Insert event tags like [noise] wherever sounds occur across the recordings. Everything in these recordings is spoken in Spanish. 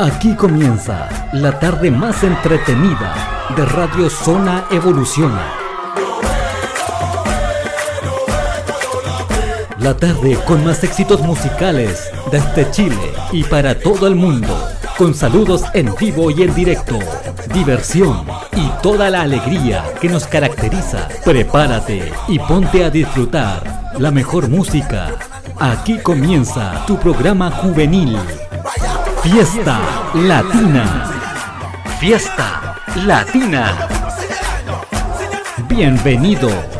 Aquí comienza la tarde más entretenida de Radio Zona Evoluciona. La tarde con más éxitos musicales desde Chile y para todo el mundo. Con saludos en vivo y en directo, diversión y toda la alegría que nos caracteriza. Prepárate y ponte a disfrutar la mejor música. Aquí comienza tu programa juvenil Fiesta Latina. Fiesta Latina. Bienvenidos.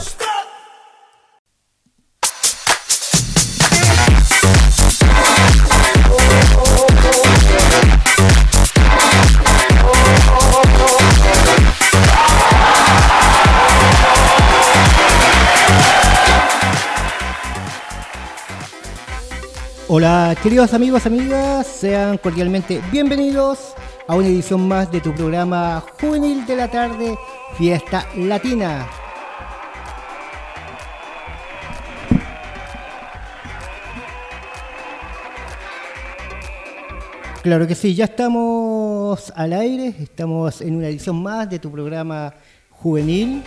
Hola queridos amigos, amigas, sean cordialmente bienvenidos a una edición más de tu programa juvenil de la tarde, Fiesta Latina. Claro que sí, ya estamos al aire, estamos en una edición más de tu programa juvenil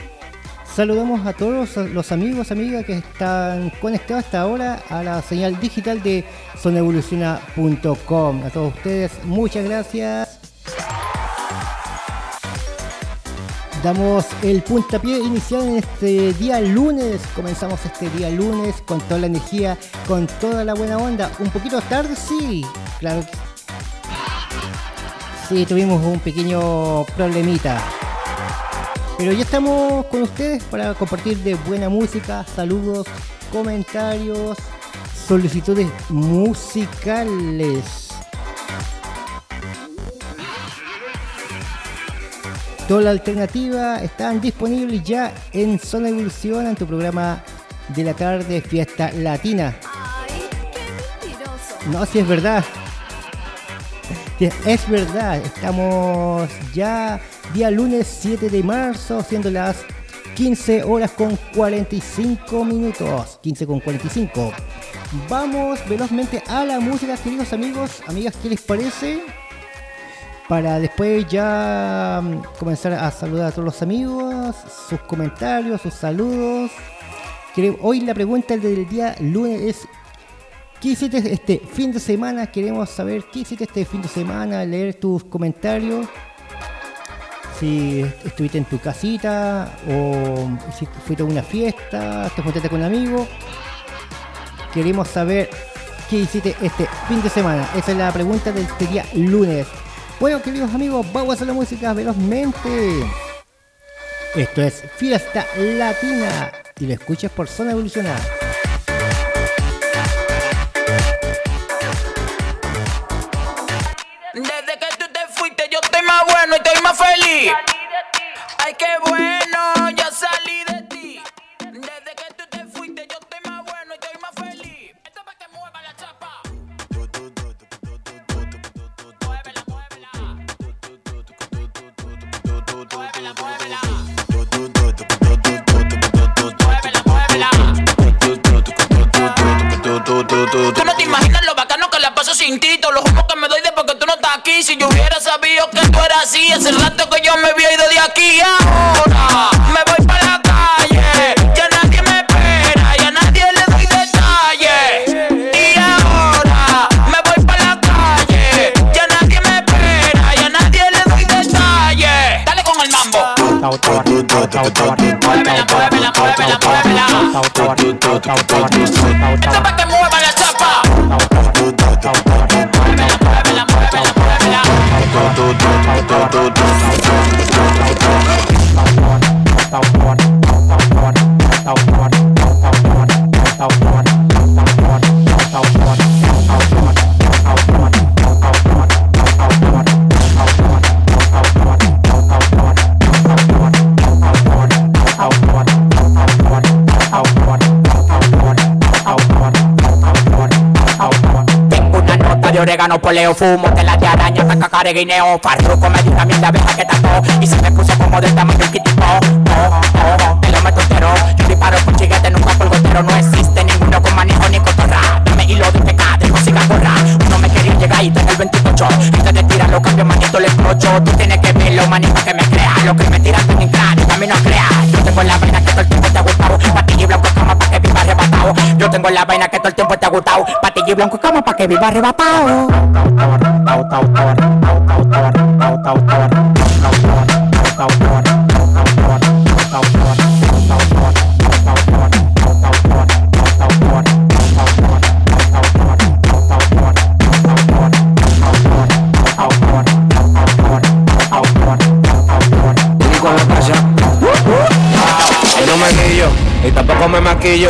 Saludamos a todos los amigos, amigas que están conectados hasta ahora a la señal digital de sonevoluciona.com. A todos ustedes, muchas gracias. Damos el puntapié inicial en este día lunes. Comenzamos este día lunes con toda la energía, con toda la buena onda. Un poquito tarde, sí, claro que sí. tuvimos un pequeño problemita. Pero ya estamos con ustedes para compartir de buena música, saludos, comentarios, solicitudes musicales. Toda la alternativa están disponibles ya en Zona Evolución en tu programa de la tarde Fiesta Latina. No, si es verdad. Es verdad, estamos ya día lunes 7 de marzo, siendo las 15 horas con 45 minutos. 15 con 45. Vamos velozmente a la música, queridos amigos, amigas, ¿qué les parece? Para después ya mm, comenzar a saludar a todos los amigos, sus comentarios, sus saludos. Hoy la pregunta del día lunes es ¿Qué hiciste este fin de semana? Queremos saber qué hiciste este fin de semana, leer tus comentarios si estuviste en tu casita o si fuiste a una fiesta, te juntaste con un amigo. Queremos saber qué hiciste este fin de semana. Esa es la pregunta del este día lunes. Bueno, queridos amigos, vamos a hacer la música velozmente. Esto es Fiesta Latina y lo escuchas por Zona Evolucionada. Ay, qué bueno, Tú no te imaginas lo bacano que la paso sin ti, los humos que me doy de porque tú no estás aquí. Si yo hubiera sabido que tú eras así, hace rato que yo me había ido de aquí. Ahora me voy para Muévela, muévela, muévela, Leo fumo tela de araña, hasta cacare guineo. Farruco me dio una mierda abeja que tapó. Y se me puso como del tamaño un quitipo. Oh, oh, oh, te lo meto entero. Yo disparo con chiguete, nunca por gotero. No existe ninguno con manejo ni cotorra. Dame hilo de pecado, digo siga corra. Uno me quería llegar y tengo el 28. Y te tira los cambios, manito le escucho. Tú tienes que verlo, manito que me crea. Lo que me tiran con cráneo, a mí no crea. Yo tengo la vaina que todo el tiempo te ha gustado. Patillo y blanco cama pa' que viva arrebatado. Yo tengo la vaina que todo el tiempo te ha gustado. Patilla y blanco como pa' que viva arrebatado.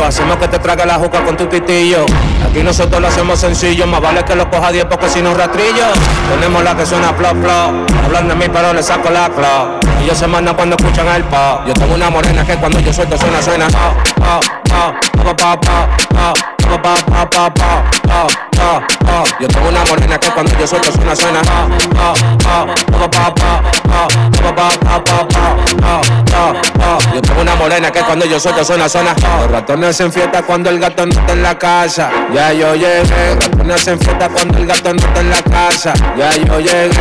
Hacemos que te trague la juca con tu pitillo. Aquí nosotros lo hacemos sencillo, más vale que lo coja 10 porque si no rastrillo. Tenemos la que suena plop plop, hablan de mí pero le saco la claw. Ellos se mandan cuando escuchan el pop. Yo tengo una morena que cuando yo suelto suena, suena. Yo tengo una morena que cuando yo suelto suena, suena. Una que cuando yo suelto suena, suena. Los ratones hacen fiesta cuando el gato no está en la casa. Ya yo llegué. Los ratones hacen fiesta cuando el gato no está en la casa. Ya yo llegué.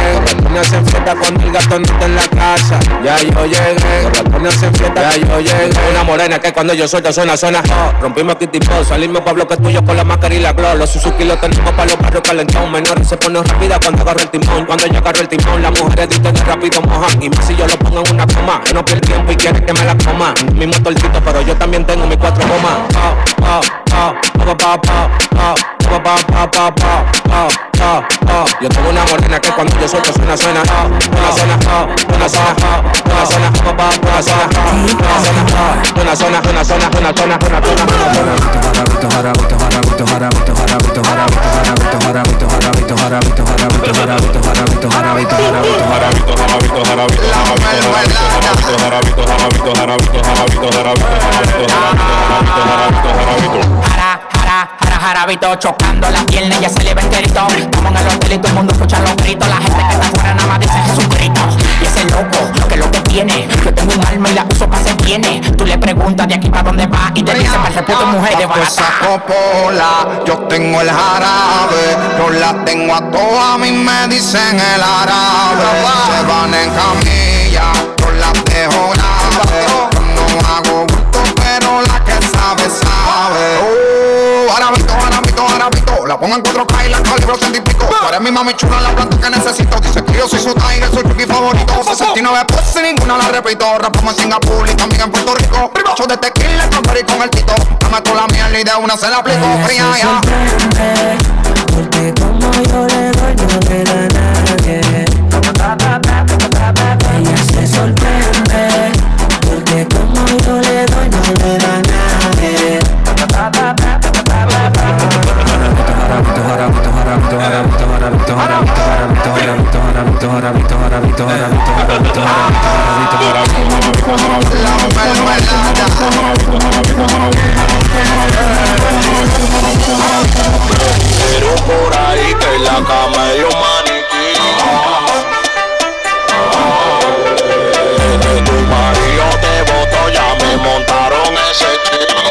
Los hacen fiesta cuando el gato no en la casa. Ya yo llegué. Los hacen fiesta. Ya yo llegué. Una morena que cuando yo suelto suena, suena. Rompimos aquí tipo, salimos Pablo que tuyo con la máscara y la glow. Los Suzuki los tenemos para los barrios calentados. Menores se pone rápida cuando agarro el timón. Cuando yo agarro el timón, las mujeres dicen que rápido mojan. Y más si yo lo pongo en una coma. Que no pierde tiempo y quiere que me la coma. Mi motorcito, pero yo también tengo mis cuatro gomas. Yo tengo una morena que cuando yo suelto suena, suena, una zona, una zona, una zona, una zona, una zona, una zona, una zona, jarabito chocando las piernas ya se le ve enterito Estamos en el hotel y todo el mundo escucha los gritos. La gente que está afuera nada más dice Jesucristo. Y ese loco, que es lo que tiene Yo tengo un alma y la uso para ser tiene Tú le preguntas de aquí para dónde va Y te dice para el puto mujer de barata popola, yo tengo el jarabe Yo la tengo a todas, a mí me dicen el árabe. Se van en camilla, yo la dejo en 4K y la calibro ciento y pico Tú eres mi mami chula, la planta que necesito. Dice que yo soy su tiger, soy chuki favorito. 69 pesos y ninguna la repito. Rapamos en Singapur y también en Puerto Rico. Yo de tequila, y con el tito. Dame tú la mierda y de una se la aplico. Fría ya. porque como yo le doy no le da nadie. Ella se sorprende Porque como yo le Pero por ahí que la cama es un maniquí. Tu marido te voto, ya me montaron ese chico.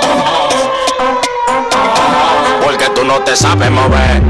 Porque tú no te sabes mover.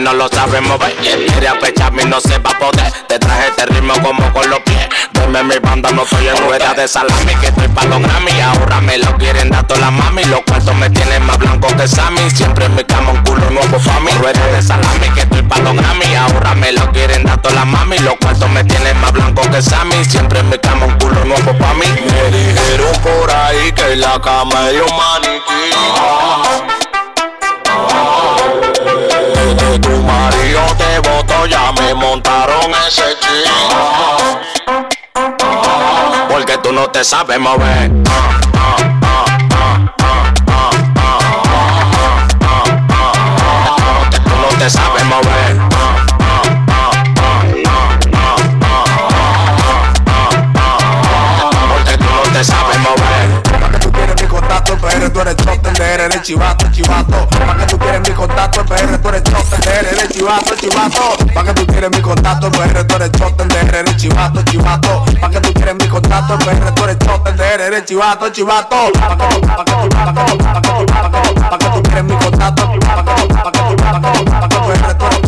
No lo sabes mover. Quiere apecharme y no se va a poder. Te traje este ritmo como con los pies. Deme mi banda, no estoy en rueda de salami Que estoy pa' los Grammy. Ahora me lo quieren dar toda la mami. Los cuartos me tienen más blanco que Sammy. Siempre me cama un culo nuevo pa' mí. Rueda de salami que estoy pa' los Grammy. Ahora me lo quieren dar toda la mami. Los cuartos me tienen más blanco que Sammy. Siempre me cama un culo nuevo pa' mí. Me dijeron por ahí que la cama es un maniquí tu marido te voto, ya me montaron ese chico. Porque tú no te sabes mover. Tú no te sabes mover. Contacto, PR, tú eres chote, eres chivato, chivato. Pa' que tú quieres mi contacto, PR, tú eres chote, eres chivato. chivato. Pa' que tú quieres mi contacto, PR, tú eres choten de eres chivato, chivato. Pa' que tú quieres mi contacto, PR, tú eres choten de eres chivato, chivato. Pa' que tú, pa' que tú, pa' que pa' que tú, pa' que pa' que tú quieres mi contacto, pa' que tú, pa' que tú, pa' que tú, pa' que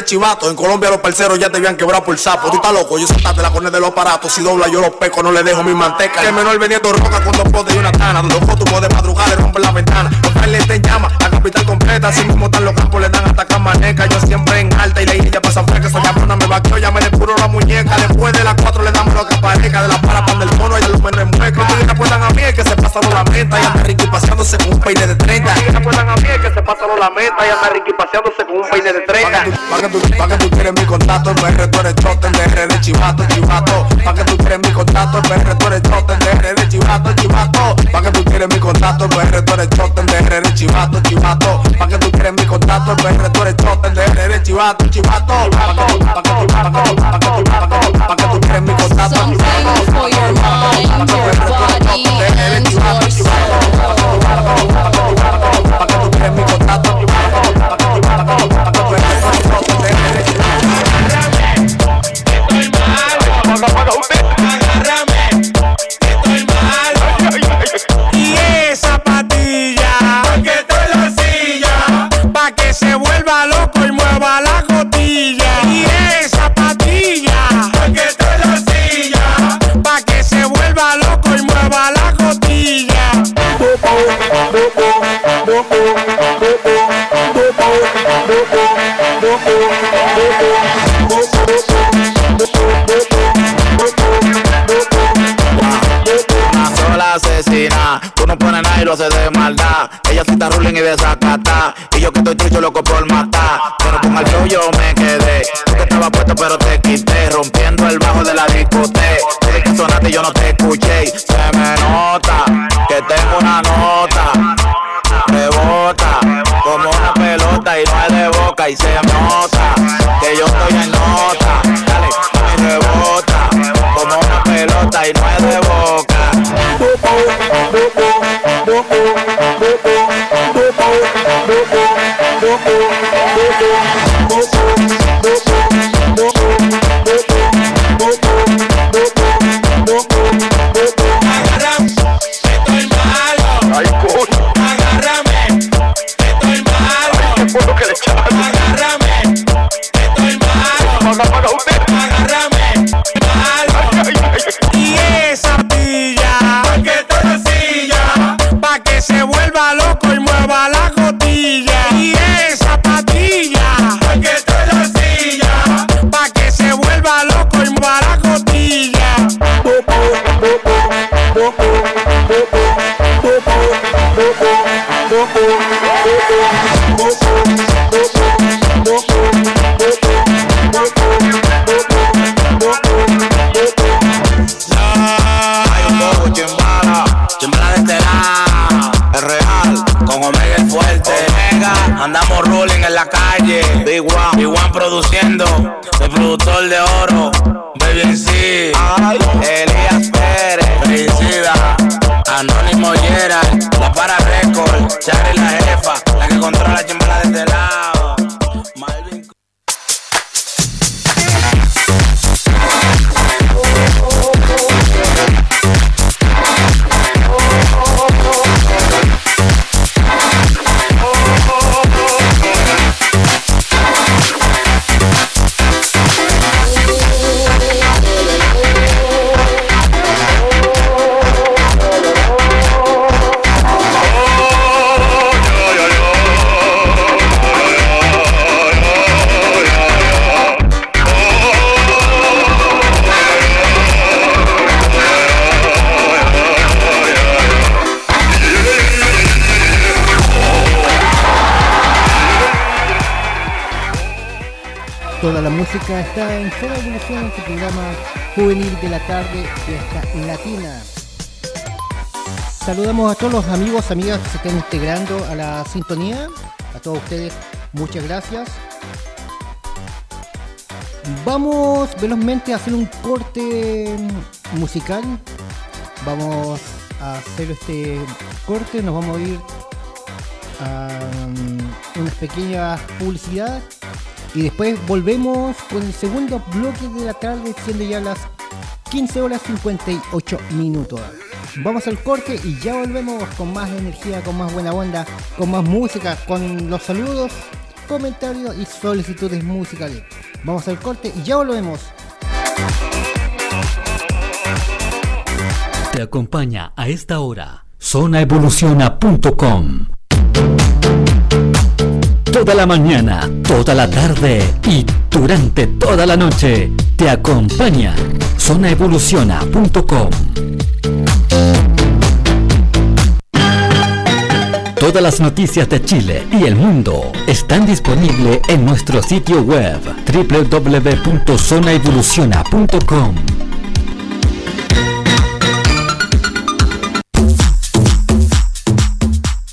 RD chivato. En Colombia los parceros ya te habían quebrado por sapo. Tú estás loco, yo soltaste la cornea de los aparatos. Si dobla yo los peco, no le dejo mi manteca. El menor vendiendo roca con dos potes y una tana. Los fotos de madrugada le rompen la ventana. Los frailes te llaman, la capital completa. Así mismo están los campos, le dan hasta camaneca. Yo siempre en alta y la ella pasa fresca. Esa cabrona me vaqueó, ya me le puro la muñeca. Después de las cuatro le damos lo que pareja. De la para pan del mono y de los menos en mueca. No te acuerdan a mí el que se pasaron la meta. Y anda Ricky paseándose con un peine de 30. No te acuerdan a mí el que se pasaron la meta. Y anda Ricky paseándose con un peine de 30. Tú, pa' que tú quieres mi contacto, PR, tú eres choten de RD chivato, chivato. Pa' que tú quieres mi contacto, PR, tú eres RD chivato, chivato. Pa' que tú quieres mi contacto, PR, tú eres choten de RD chivato, chivato. Pa' que tú quieres mi contacto, PR, tú eres choten de RD chivato, chivato. Pa' que tú, pa' que tú, pa' que tú, pa' que tú, pa' que tú, pa' que tú quieres mi contacto. Asesina, tú no pones nada y lo haces de maldad. Ella sí está ruling y desacata. Y yo que estoy trucho loco por matar. Pero con el flow yo me quedé. Tú que estaba puesto pero te quité. Rompiendo el bajo de la discoteca. Desde que sonaste y yo no te escuché. Se Y se nota juvenil de la tarde fiesta latina. Saludamos a todos los amigos, amigas que se están integrando a la sintonía. A todos ustedes, muchas gracias. Vamos velozmente a hacer un corte musical. Vamos a hacer este corte. Nos vamos a ir a um, unas pequeñas publicidades. Y después volvemos con el segundo bloque de la tarde, siendo ya las 15 horas 58 minutos. Vamos al corte y ya volvemos con más energía, con más buena onda, con más música, con los saludos, comentarios y solicitudes musicales. Vamos al corte y ya volvemos. Te acompaña a esta hora zonaevoluciona.com. Toda la mañana, toda la tarde y durante toda la noche te acompaña zonaevoluciona.com. Todas las noticias de Chile y el mundo están disponibles en nuestro sitio web www.zonaevoluciona.com.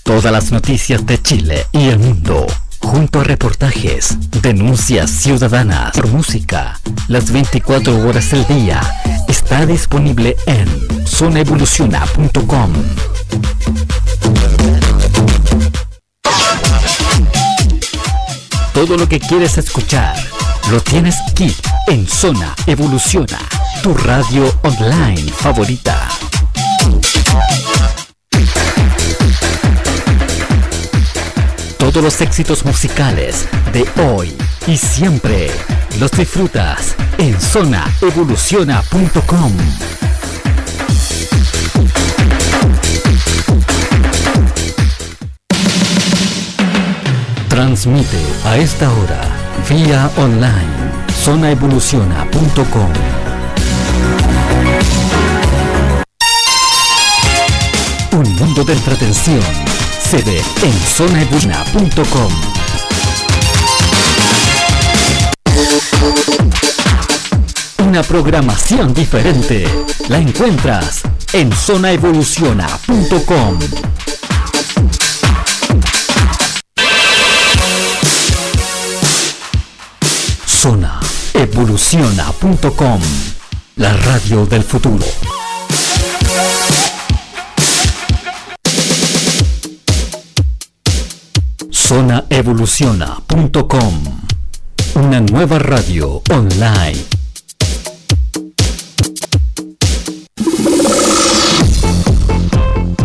Todas las noticias de Chile y el mundo, junto a reportajes, denuncias ciudadanas por música, las 24 horas del día, está disponible en zonaevoluciona.com. Todo lo que quieres escuchar lo tienes aquí en Zona Evoluciona, tu radio online favorita. Los éxitos musicales de hoy y siempre los disfrutas en zonaevoluciona.com. Transmite a esta hora vía online zonaevoluciona.com. Un mundo de entretención ve en zonaevoluciona.com. Una programación diferente la encuentras en zonaevoluciona.com. Zona Evoluciona.com, la radio del futuro. Zonaevoluciona.com, una nueva radio online.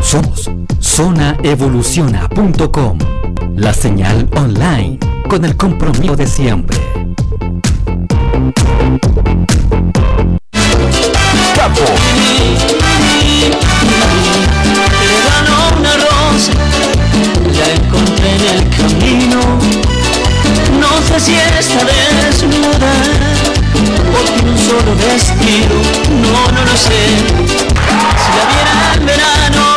Somos zonaevoluciona.com, la señal online con el compromiso de siempre. Campo. Sé si está desnuda o tiene un solo vestido, no, no lo sé. Si la viera en verano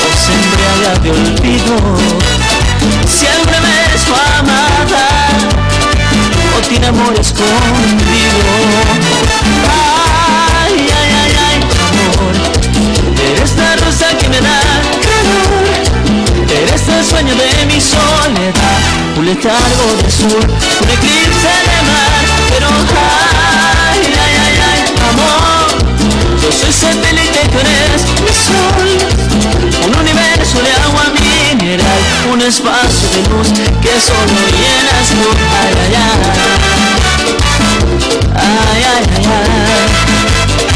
o se embriaga de olvido, siempre me es su amada o tiene amor escondido. Ay, ay, ay, ay, amor, eres la rosa que me da eres el sueño de mi soledad, un letargo de sur, un eclipse de mar, pero ay, ay, ay, ay, amor, yo soy satélite, tú eres mi sol, un universo de agua mineral, un espacio de luz que solo llenas tú, ay, ay, ay, ay, ay, ay, ay.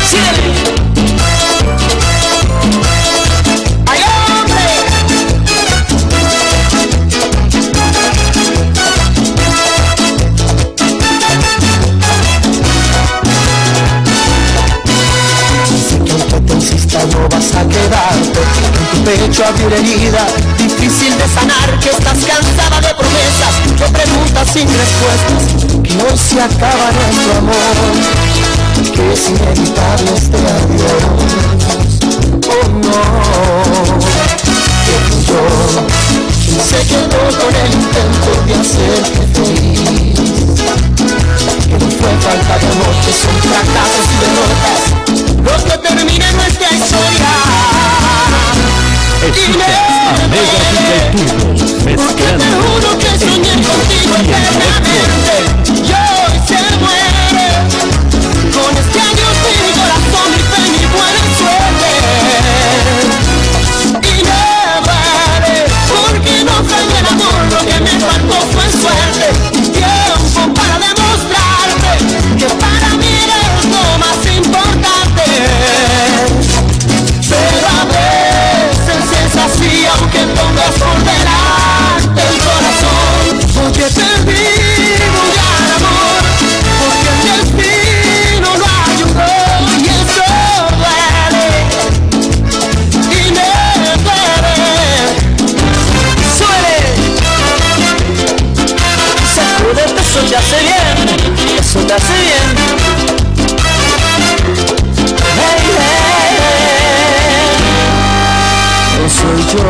Síguele. Pecho abrió una herida Difícil de sanar Que estás cansada de promesas De preguntas sin respuestas Que hoy se acaba nuestro amor Que es inevitable este adiós. Oh no. Que yo Se quedó con el intento de hacerte feliz que no fue falta de amor, que son fracasos y derrotas. Los que terminen nuestra historia. Existe Omega Turbo, mezclando juro que soñé contigo eternamente. Y hoy se muere con este adiós de mi corazón, mi fe, mi buena suerte. Y me vale porque no fue el amor, lo que me faltó fue suerte. soy yo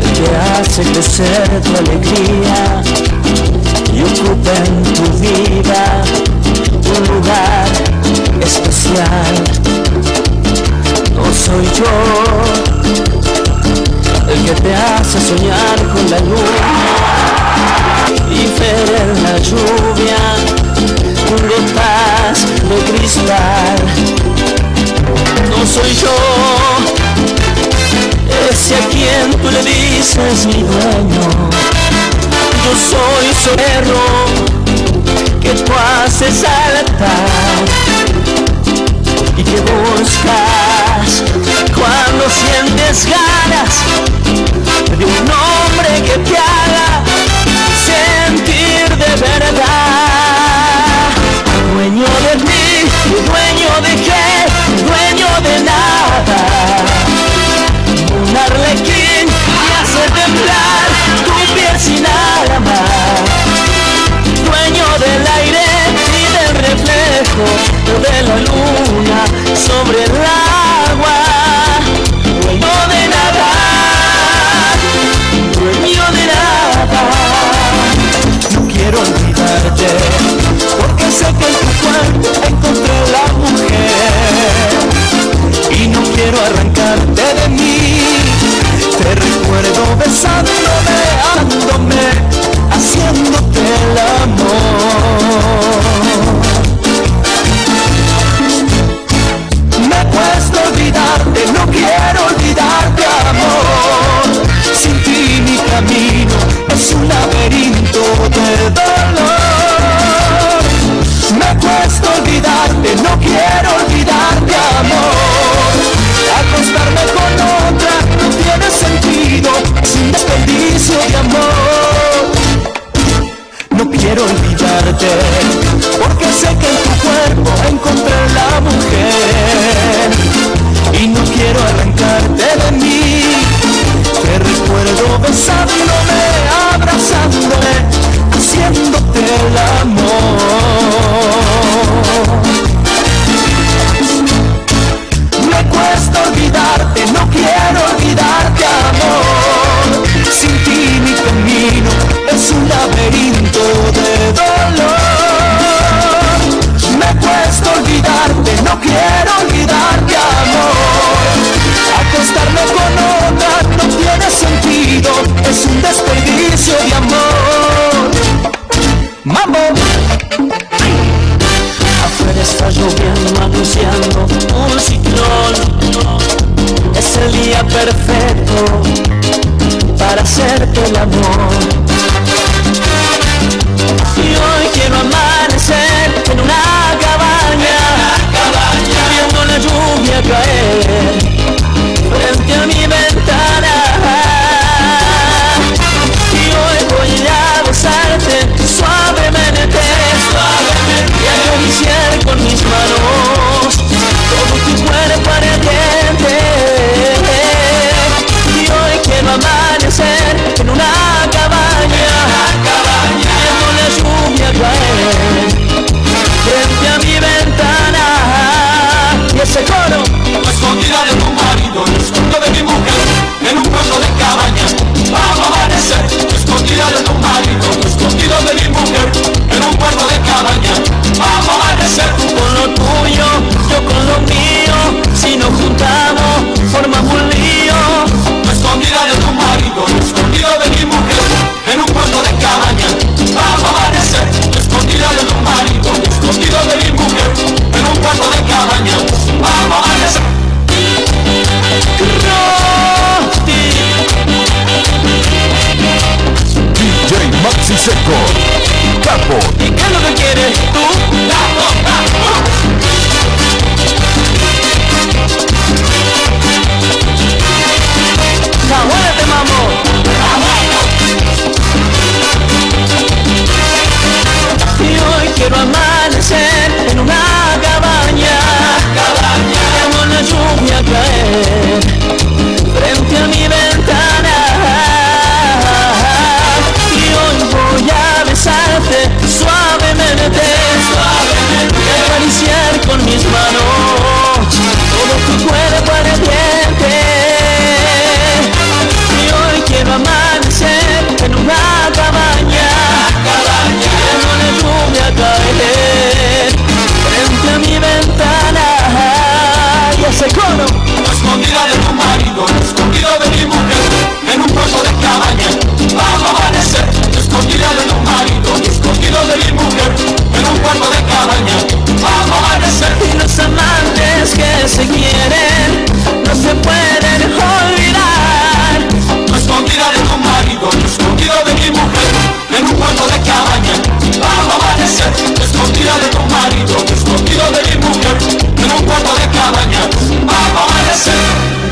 el que hace crecer tu alegría y ocupa en tu vida un lugar especial. No soy yo el que te hace soñar con la luna y ver en la lluvia un de de cristal no soy yo, ese a quien tú le dices mi dueño. Yo soy soberano que tú haces saltar. Y que buscas cuando sientes ganas de un hombre que te haga sentir de verdad. Dueño Un arlequín y hace temblar tu piel sin alamar.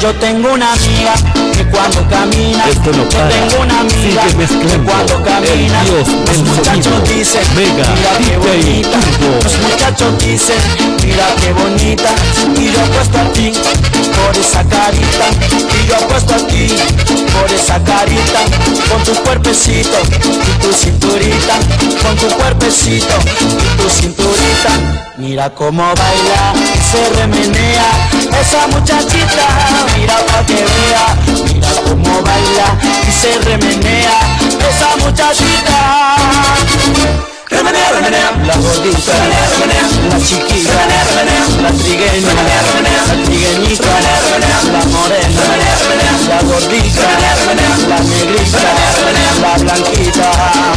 Yo tengo una amiga cuando camina, Esto no yo para. tengo una amiga Sigue mezclando cuando camina, el dios los del muchachos dicen, Mega mira qué bonita, los muchachos dicen, mira qué bonita, y yo apuesto a ti por esa carita, y yo apuesto a ti por esa carita, con tu cuerpecito y tu cinturita, con tu cuerpecito y tu cinturita, mira cómo baila, se remenea, esa muchachita, mira pa' que vea, mira cómo baila y se remenea, esa muchachita. Remenea, remenea, La gordita, remenea, remenea, la chiquita, remenea, remenea, la trigueña, remenea, remenea, la trigueñita, remenea, remenea, la morena, remenea, remenea, la gordita, remenea, remenea, la negrita, remenea, remenea, la blanquita.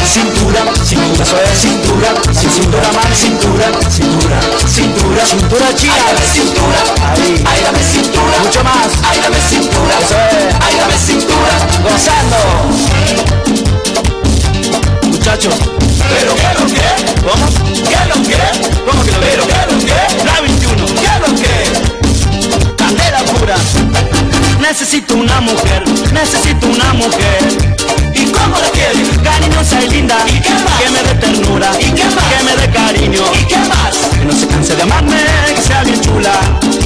cintura, cintura, eso es cintura, sin cintura más cintura, cintura, cintura, Cintura china, ay dame cintura, ahí, ay dame cintura, mucho más, ay dame cintura, eso es, ay dame cintura, gozando. Muchachos, pero qué lo que, ¿cómo? qué lo que, ¿Cómo que lo pero qué lo que, La 21, qué lo que, candela pura. Necesito una mujer, necesito una mujer. y cómo la quieres, Cariñosa y linda, ¿Y qué más? que me dé ternura, ¿Y qué más? que me dé cariño, y qué más, que no se canse de amarme, que sea bien chula.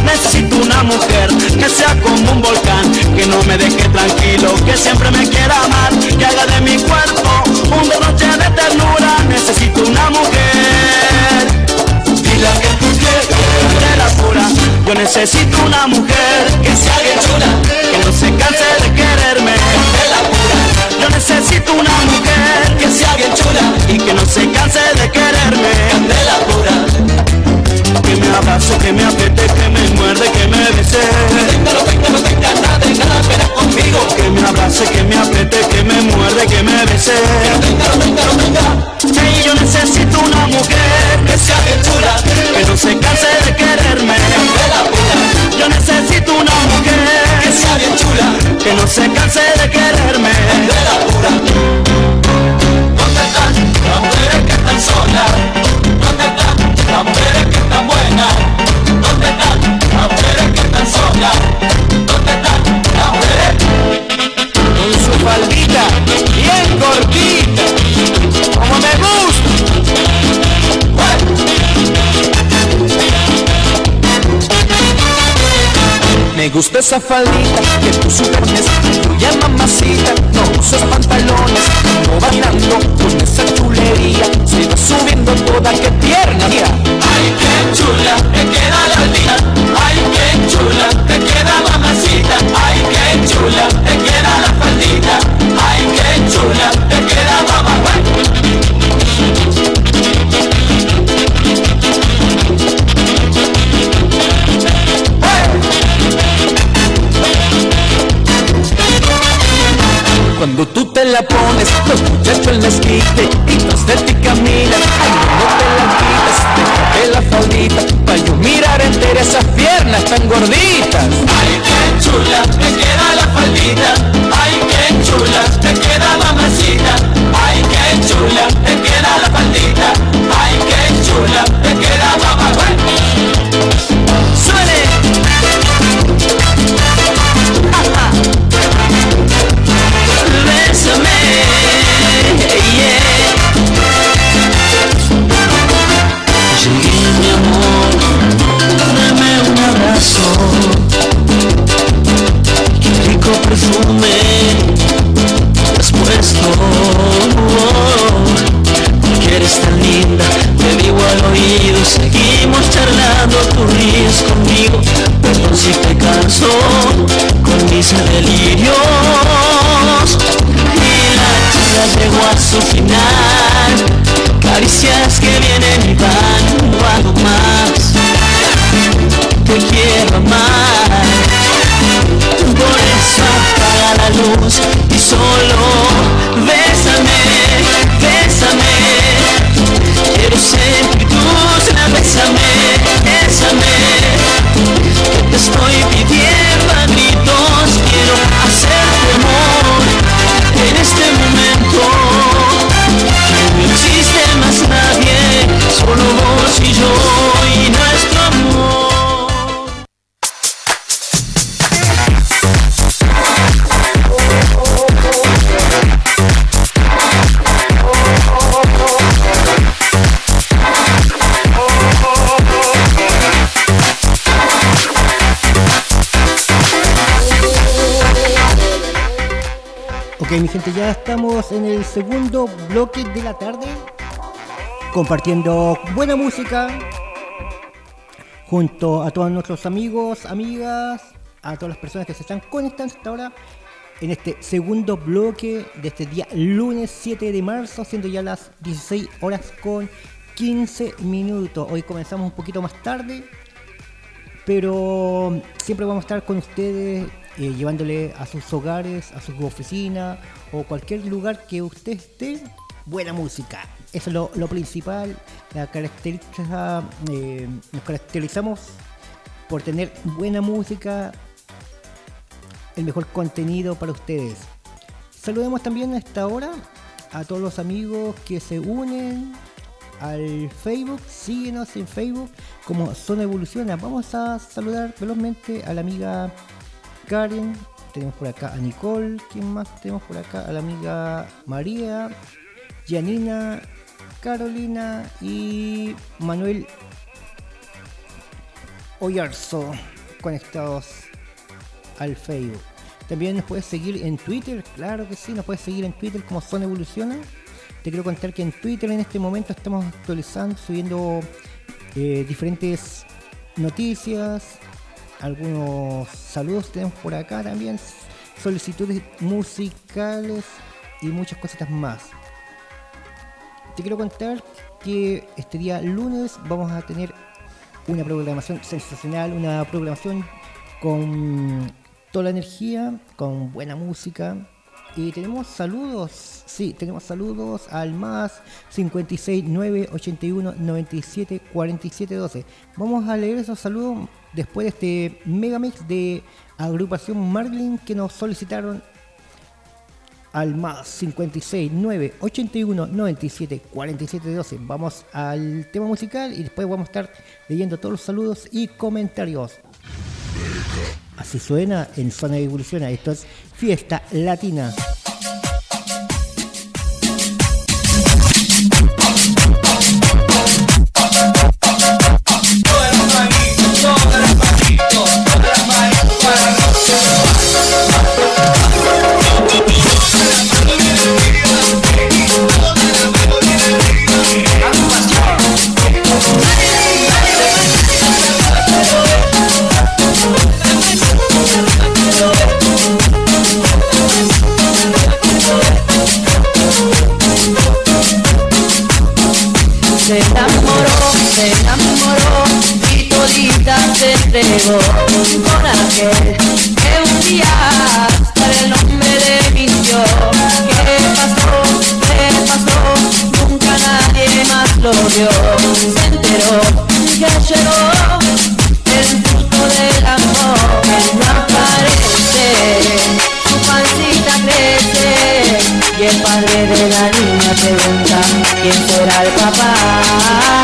Necesito una mujer que sea como un volcán, que no me deje tranquilo, que siempre me quiera amar, que haga de mi cuerpo un derroche de ternura. Necesito una mujer, dile que tú quieres, de la pura. Yo necesito una mujer que sea bien chula, que no se canse de quererme. de la pura, Yo necesito una mujer que sea bien chula, y que no se canse de quererme. de la pura, Que me abrace, que me apriete, que me muerde, que me bese. tenga, no tenga, nada, pena conmigo, Que me abrace, que me apriete, que me muerde, que me bese. tenga, no tenga, Sí, yo necesito una mujer que sea bien chula, que no se canse de quererme. Yo necesito una que mujer sea bien chula, que no se canse de quererme. ¿Dónde están las mujeres que están solas? ¿Dónde están las mujeres que faldita bien cortita, como me gusta. Me gusta esa faldita que tú supones Tuya mamacita, no usas pantalones No bailando con esa chulería Se va subiendo toda, que tierna mira Ay, qué chula, te queda la faldita. Ay, qué chula, te queda mamacita. Ay, qué chula, te queda Ay, qué chula, te queda mamá. Cuando tú te la pones, los muchachos les quite Y tras de ti caminan, ay no te la quites Déjate la faldita, pa' yo mirar entera esas piernas tan gorditas Ay, qué chula, te queda la faldita. Chula, te queda mamacita. Ay, qué chula, te queda la faldita. Ay, qué chula, segundo bloque de la tarde, compartiendo buena música junto a todos nuestros amigos, amigas, a todas las personas que se están conectando hasta ahora en este segundo bloque de este día lunes 7 de marzo, siendo ya las 16 horas con 15 minutos. Hoy comenzamos un poquito más tarde, pero siempre vamos a estar con ustedes eh, llevándole a sus hogares, a sus oficinas o cualquier lugar que usted esté, buena música. Eso es lo, principal, la característica, eh, nos caracterizamos por tener buena música, el mejor contenido para ustedes. Saludemos también a esta hora a todos los amigos que se unen al Facebook, síguenos en Facebook como Zona Evoluciona. Vamos a saludar velozmente a la amiga Karen, tenemos por acá a Nicole, ¿quién más tenemos por acá? A la amiga María, Janina, Carolina y Manuel Oyarzo conectados al Facebook. También nos puedes seguir en Twitter, claro que sí, nos puedes seguir en Twitter como Zona Evoluciona. Te quiero contar que en Twitter en este momento estamos actualizando, subiendo eh, diferentes noticias, algunos saludos tenemos por acá también, solicitudes musicales y muchas cositas más. Te quiero contar que este día lunes vamos a tener una programación sensacional, una programación con toda la energía, con buena música. Y tenemos saludos, sí, tenemos saludos al más 56 9 81 97 47 12. Vamos a leer esos saludos después de este megamix de agrupación Marlin que nos solicitaron al más 56 9 81 97 47 12. Vamos al tema musical y después vamos a estar leyendo todos los saludos y comentarios. Así suena en Zona de Evolución. Esto es Fiesta Latina. Entregó con aquel que un día hasta el nombre de mi Dios. ¿Qué pasó? ¿Qué pasó? Nunca nadie más lo vio. Se enteró que llegó el gusto del amor. No aparece, su pancita crece y el padre de la niña pregunta quién será el papá.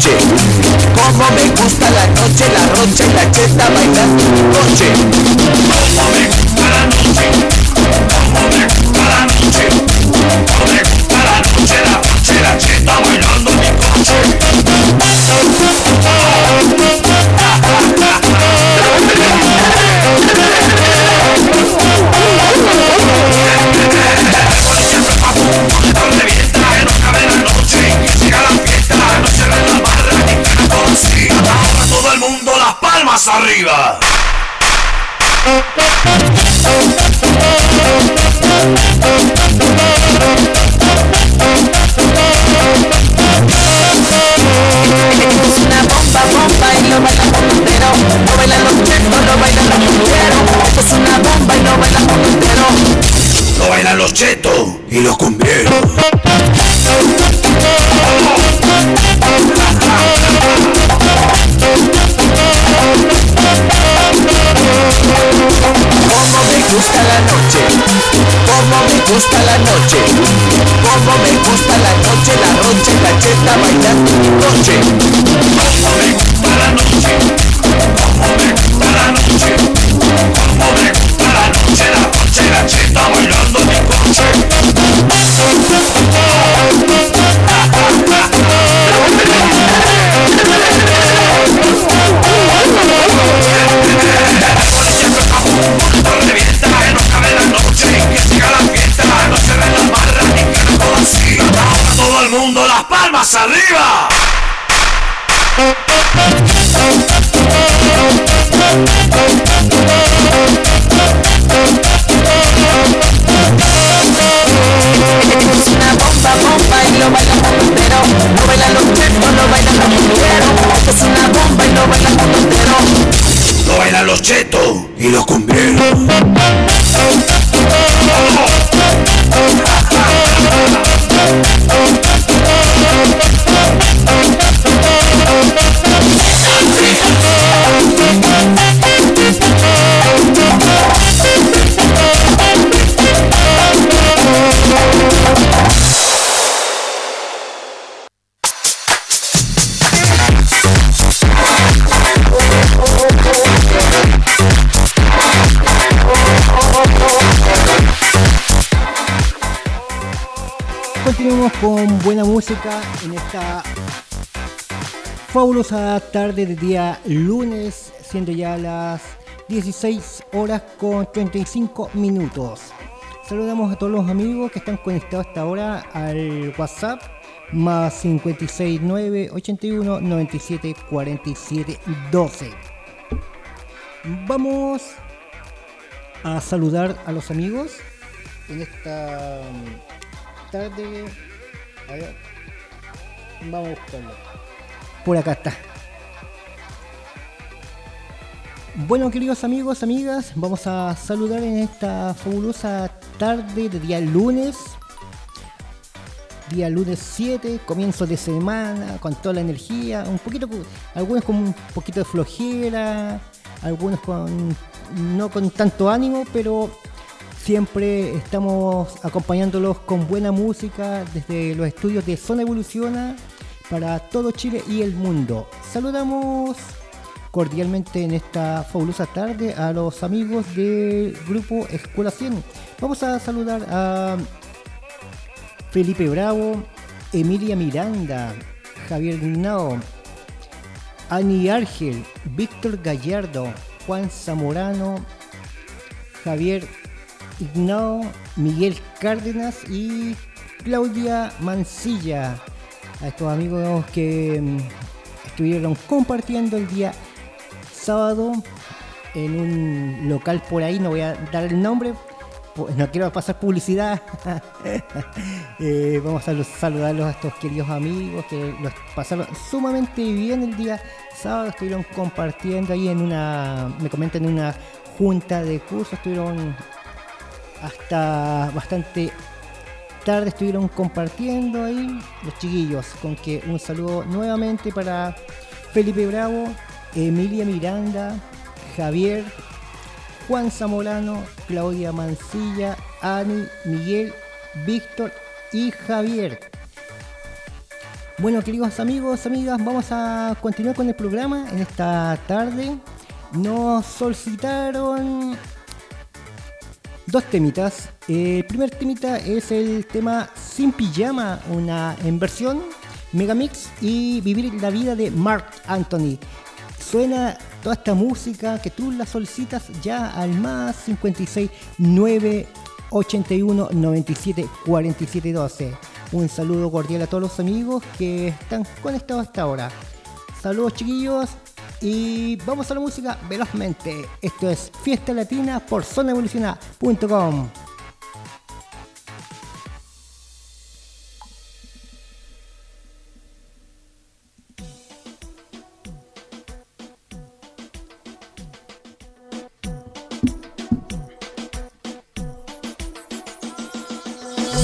Como me gusta la noche, la rocha y la cheta bailando en coche. Fabulosa tarde de día lunes, siendo ya las 16 horas con 35 minutos. Saludamos a todos los amigos que están conectados hasta ahora al WhatsApp más 569 81 97 47 12. Vamos a saludar a los amigos en esta mm, tarde. Vamos a buscarlo. Por acá está. Bueno, queridos amigos, amigas, vamos a saludar en esta fabulosa tarde de día lunes. Día lunes 7, comienzo de semana, con toda la energía, un poquito, algunos con un poquito de flojera, algunos con no con tanto ánimo, pero siempre estamos acompañándolos con buena música desde los estudios de Zona Evoluciona para todo Chile y el mundo. Saludamos cordialmente en esta fabulosa tarde a los amigos del grupo Escuela 100. Vamos a saludar a Felipe Bravo, Emilia Miranda, Javier Guinao, Ani Argel, Víctor Gallardo, Juan Zamorano, Javier Ignao, Miguel Cárdenas y Claudia Mancilla. A estos amigos que mm, estuvieron compartiendo el día sábado en un local por ahí, no voy a dar el nombre, pu- no quiero pasar publicidad. [laughs] Eh, vamos a los- saludarlos a estos queridos amigos que los pasaron sumamente bien el día sábado, estuvieron compartiendo ahí en una, me comentan en una junta de curso, estuvieron hasta bastante tarde estuvieron compartiendo ahí los chiquillos. Con que un saludo nuevamente para Felipe Bravo, Emilia Miranda, Javier, Juan Zamorano, Claudia Mancilla, Ani, Miguel, Víctor y Javier. Bueno, queridos amigos, amigas, vamos a continuar con el programa en esta tarde. Nos solicitaron dos temitas. El primer temita es el tema Sin Pijama, una en versión Megamix y Vivir la vida de Mark Anthony. Suena toda esta música que tú la solicitas ya al más 56 9 81 97 47 12. Un saludo cordial a todos los amigos que están conectados hasta ahora. Saludos chiquillos y vamos a la música velozmente. Esto es Fiesta Latina por zonaevoluciona.com.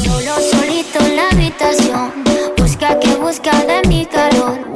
Solo solito en la habitación. Busca que busca de mi calor.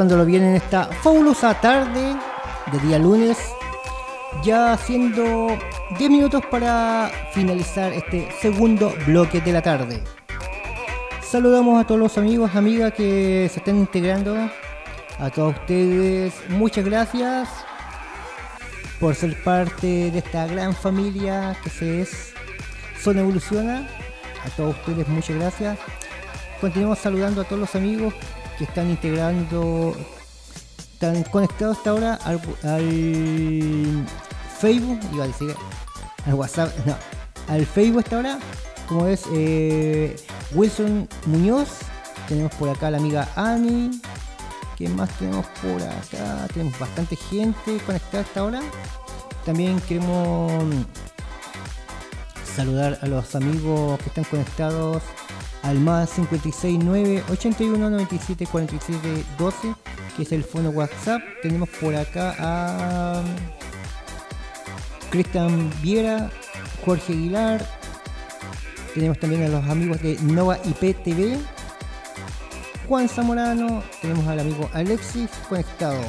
Pasándolo bien en esta fabulosa tarde de día lunes, ya siendo 10 minutos para finalizar este segundo bloque de la tarde. Saludamos a todos los amigos, amigas que se están integrando, a todos ustedes, muchas gracias por ser parte de esta gran familia que se es Zona Evoluciona. A todos ustedes, muchas gracias. Continuamos saludando a todos los amigos que están integrando, están conectados hasta ahora al, al Facebook, iba a decir al WhatsApp, no, al Facebook hasta ahora, como es eh, Wilson Muñoz, tenemos por acá la amiga Ani, ¿qué más tenemos por acá? Tenemos bastante gente conectada hasta ahora. También queremos saludar a los amigos que están conectados al más 569 81 97 47 12 que es el fono WhatsApp tenemos por acá a Cristian Viera Jorge Aguilar tenemos también a los amigos de Nova IP TV, Juan Zamorano, tenemos al amigo Alexis conectado.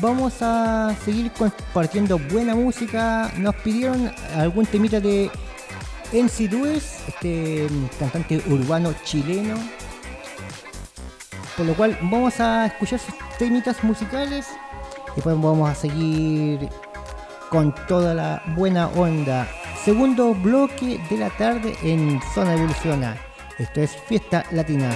Vamos a seguir compartiendo buena música. Nos pidieron algún temita de NC Dues, este mm, cantante urbano chileno. Por lo cual vamos a escuchar sus temitas musicales. Y después vamos a seguir con toda la buena onda. Segundo bloque de la tarde en Zona Evoluciona. Esto es Fiesta Latina.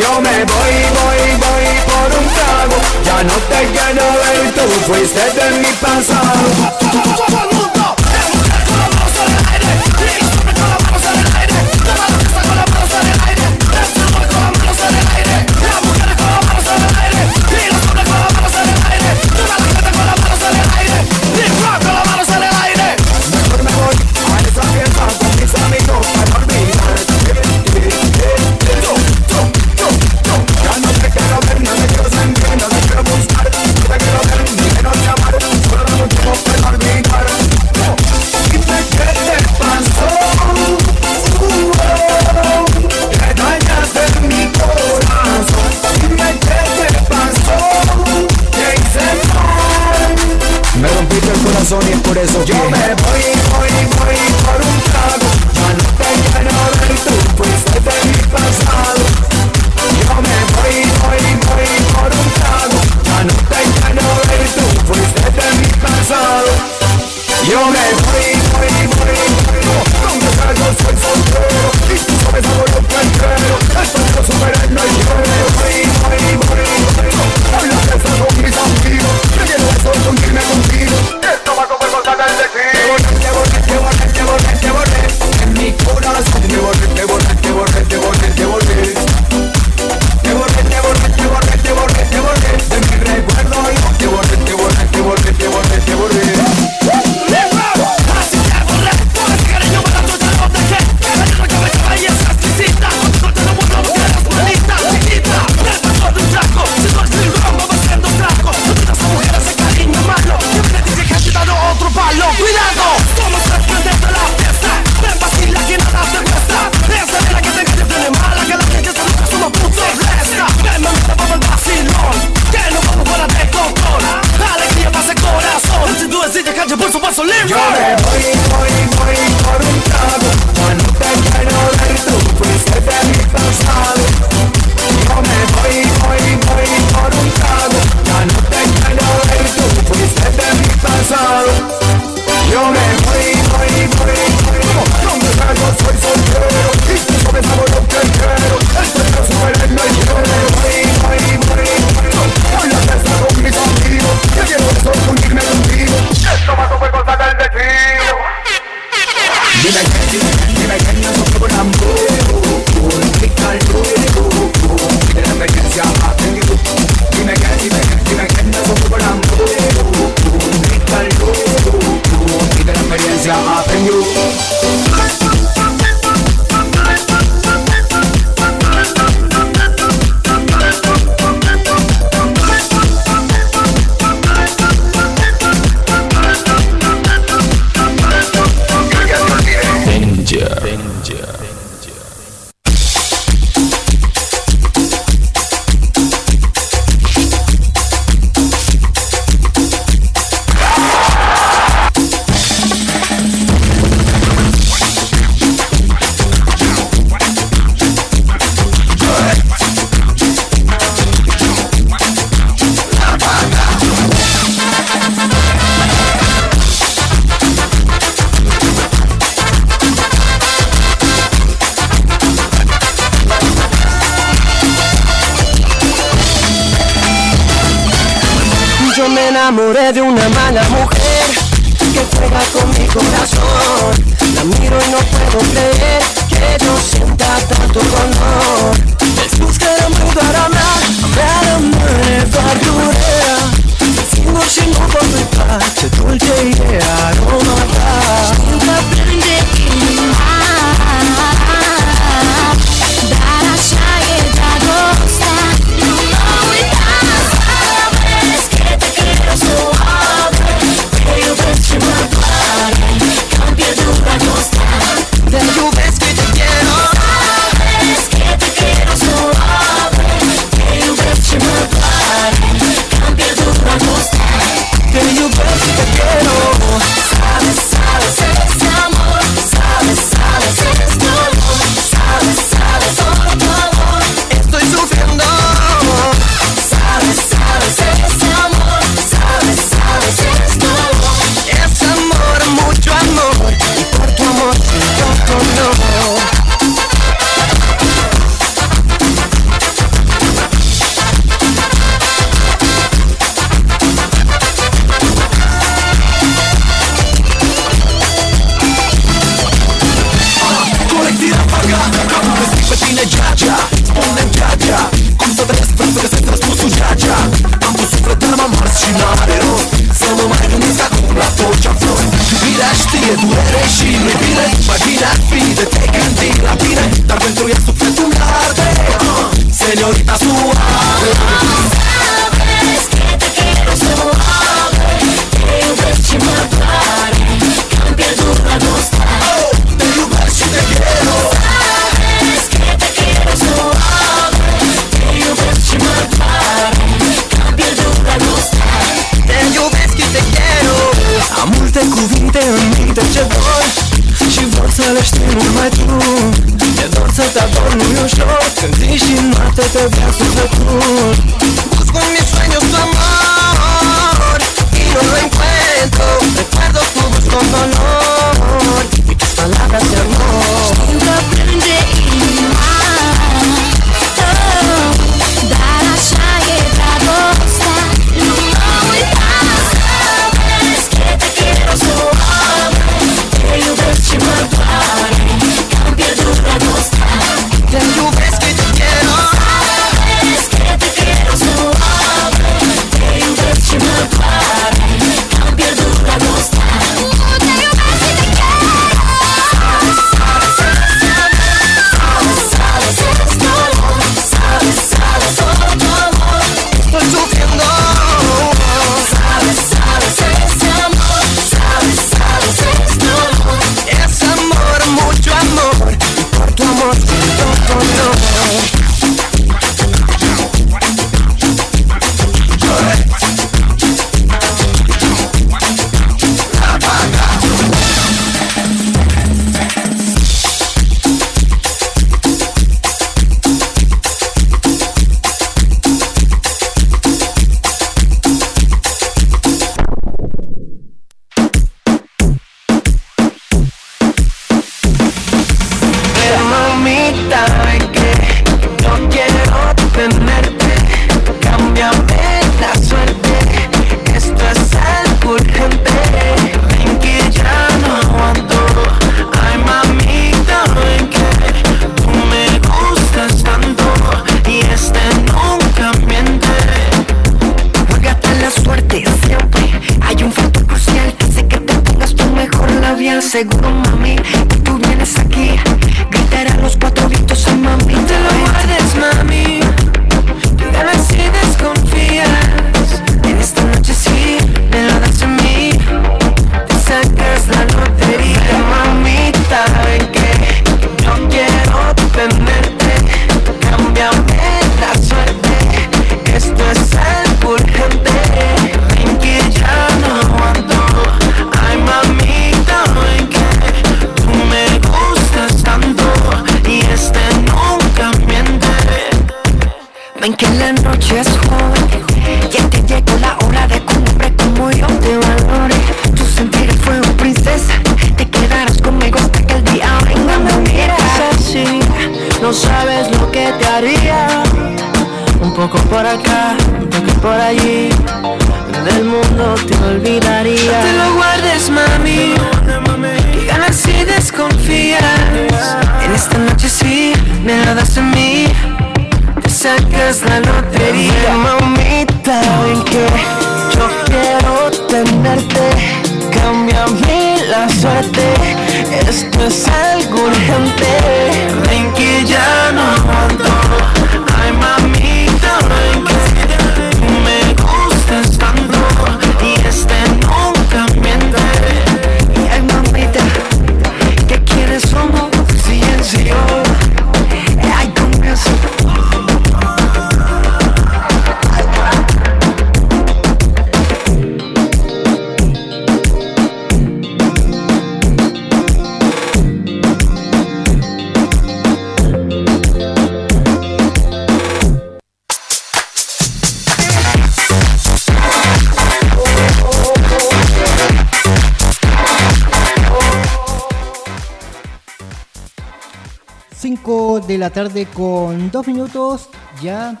La tarde con dos minutos. Ya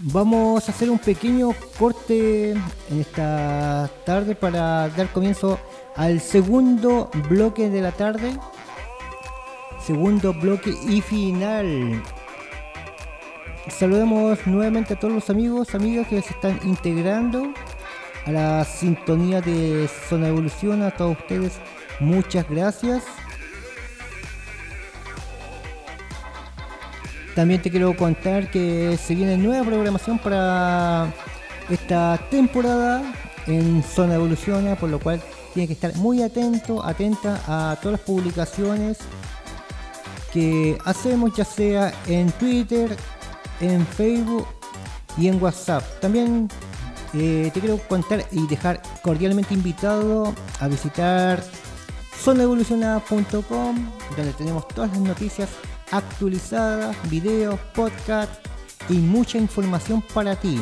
vamos a hacer un pequeño corte en esta tarde para dar comienzo al segundo bloque de la tarde. Segundo bloque y final. Saludamos nuevamente a todos los amigos, amigas que se están integrando a la sintonía de Zona Evolución. A todos ustedes, muchas gracias. También te quiero contar que se viene nueva programación para esta temporada en Zona Evoluciona, por lo cual tiene que estar muy atento, atenta a todas las publicaciones que hacemos, ya sea en Twitter, en Facebook y en WhatsApp. También eh, te quiero contar y dejar cordialmente invitado a visitar zonaevolucionada.com, donde tenemos todas las noticias actualizadas, videos, podcast y mucha información para ti.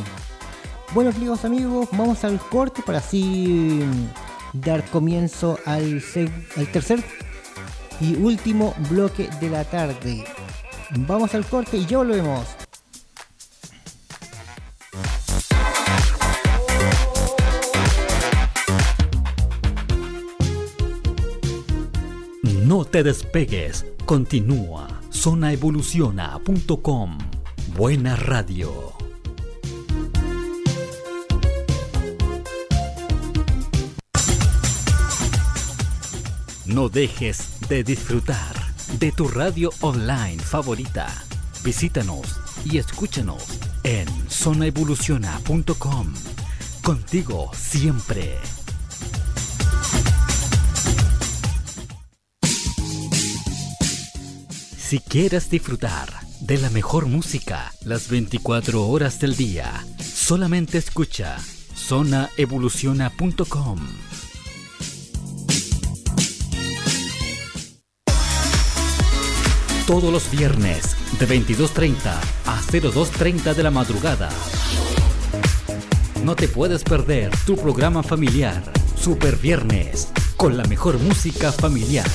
Bueno, queridos amigos, vamos al corte para así mm, dar comienzo al, al tercer y último bloque de la tarde. Vamos al corte y ya volvemos. No te despegues, continúa. Zonaevoluciona.com. Buena radio. No dejes de disfrutar de tu radio online favorita. Visítanos y escúchanos en zonaevoluciona.com. Contigo siempre. Si quieres disfrutar de la mejor música las 24 horas del día, solamente escucha zonaevoluciona.com. Todos los viernes de 22.30 a 02.30 de la madrugada. No te puedes perder tu programa familiar, Super Viernes, con la mejor música familiar.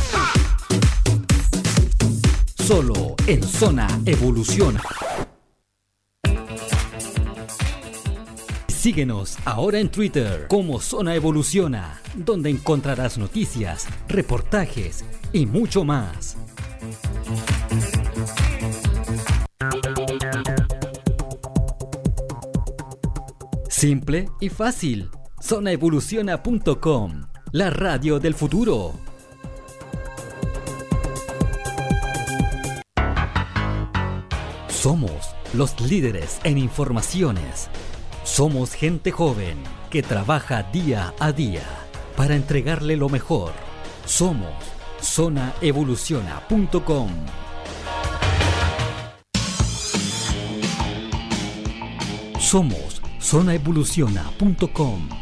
Solo en Zona Evoluciona. Síguenos ahora en Twitter como Zona Evoluciona, donde encontrarás noticias, reportajes y mucho más. Simple y fácil. Zonaevoluciona.com, la radio del futuro. Somos los líderes en informaciones. Somos gente joven que trabaja día a día para entregarle lo mejor. Somos zonaevoluciona.com. Somos zonaevoluciona.com.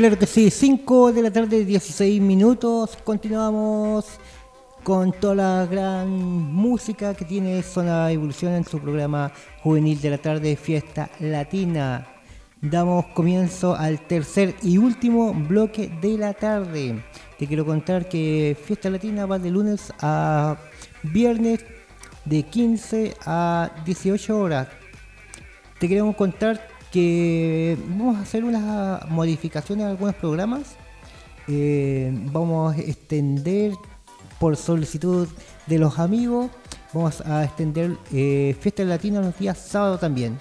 Claro que sí, 5 de la tarde, 16 minutos. Continuamos con toda la gran música que tiene Zona Evolución en su programa juvenil de la tarde, Fiesta Latina. Damos comienzo al tercer y último bloque de la tarde. Te quiero contar que Fiesta Latina va de lunes a viernes de 15 a 18 horas. Te queremos contar que vamos a hacer unas modificaciones a algunos programas. Eh, vamos a extender por solicitud de los amigos. Vamos a extender eh, Fiesta Latina los días sábado también.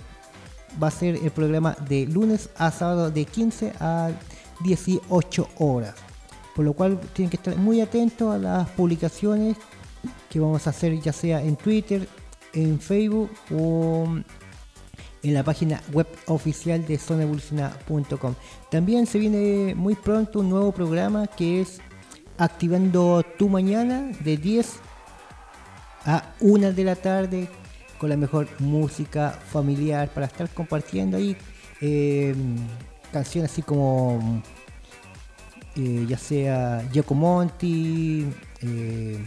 Va a ser el programa de lunes a sábado de 15 a 18 horas. Por lo cual tienen que estar muy atentos a las publicaciones que vamos a hacer ya sea en Twitter, en Facebook o en la página web oficial de zonaevolucionada.com. También se viene muy pronto un nuevo programa que es Activando tu mañana de 10 a 1 de la tarde con la mejor música familiar para estar compartiendo ahí eh, canciones así como eh, ya sea Gioco Monti, eh,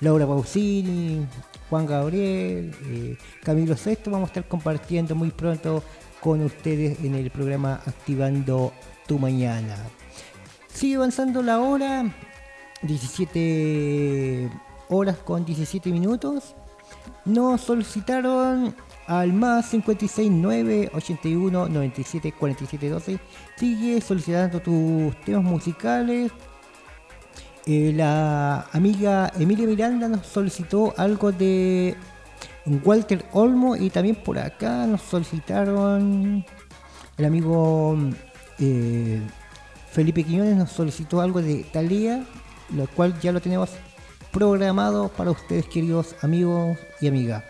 Laura Pausini, Juan Gabriel, eh, Camilo Sexto. Vamos a estar compartiendo muy pronto con ustedes en el programa Activando tu Mañana. Sigue avanzando la hora, 17 horas con 17 minutos. Nos solicitaron al más 56 9 81 97 47 12. Sigue solicitando tus temas musicales. Eh, la amiga Emilia Miranda nos solicitó algo de Walter Olmo y también por acá nos solicitaron el amigo eh, Felipe Quiñones nos solicitó algo de Talía, lo cual ya lo tenemos programado para ustedes queridos amigos y amigas.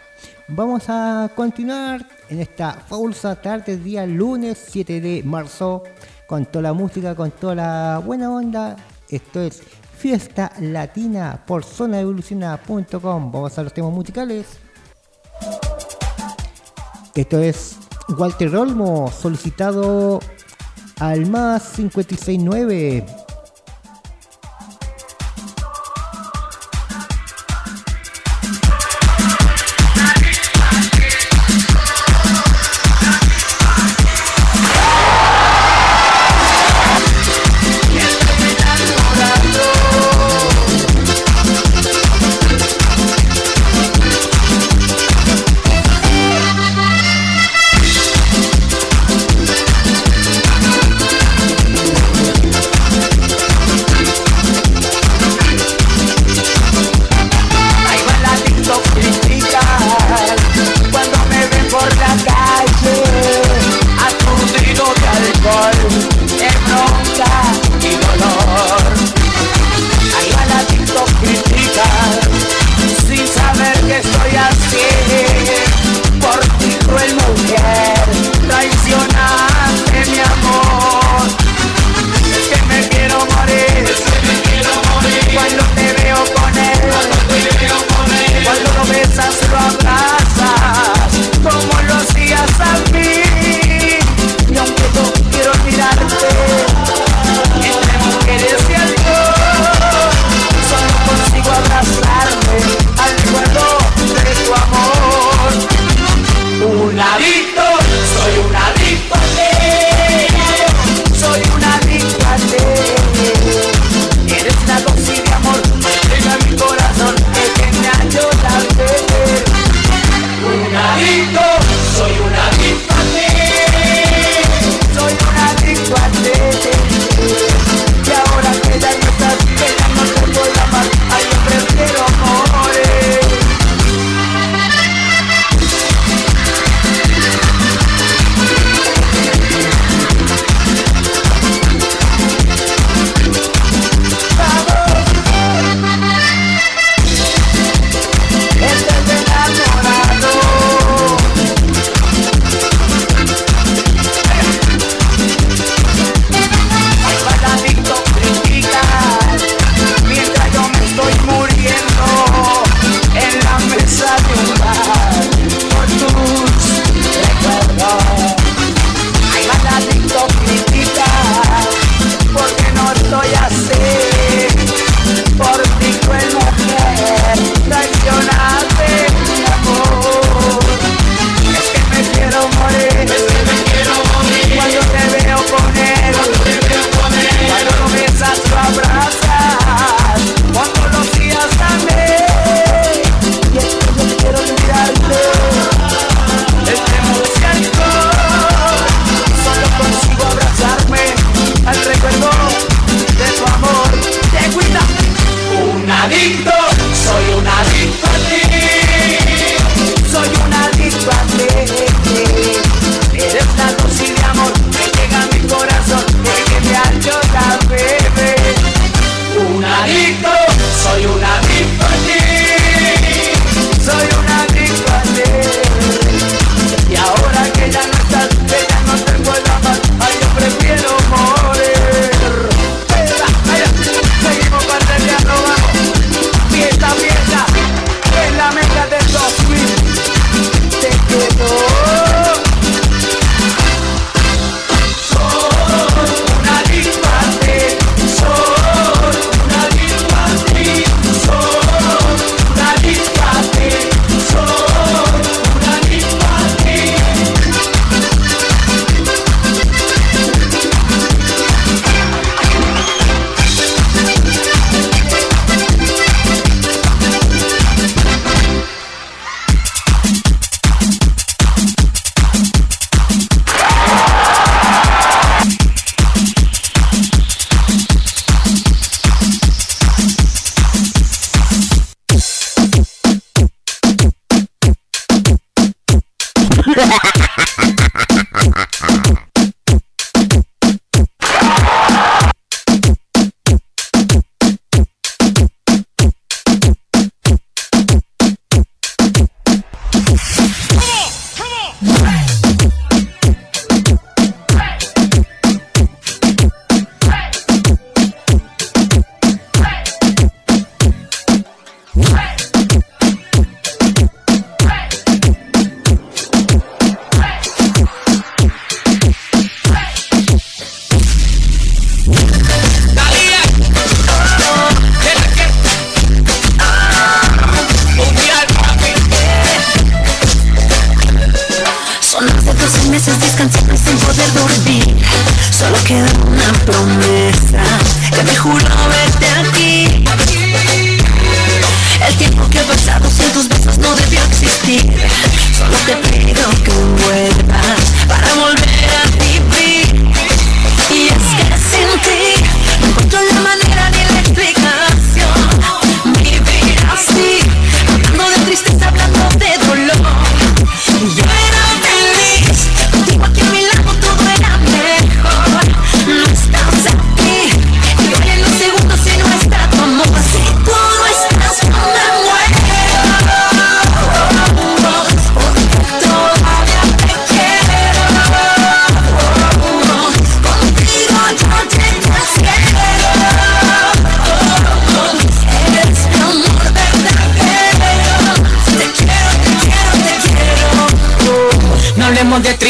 Vamos a continuar en esta fabulosa tarde, día lunes 7 de marzo, con toda la música, con toda la buena onda. Esto es Fiesta Latina por zonaevoluciona.com. Vamos a los temas musicales. Esto es Walter Olmo, solicitado al más 569.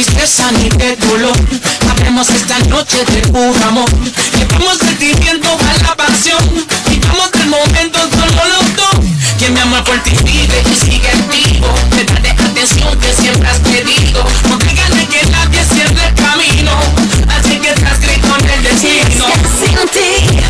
tristeza ni de dolor. Hablemos esta noche de puro amor. Llevamos sentimiento a la pasión. Vivamos del momento solo los dos. Que mi amor por ti vive y sigue vivo. Te daré atención que siempre has pedido. No tengas de que nadie cierre el camino. Así que estás escrito en el destino. Sin ti.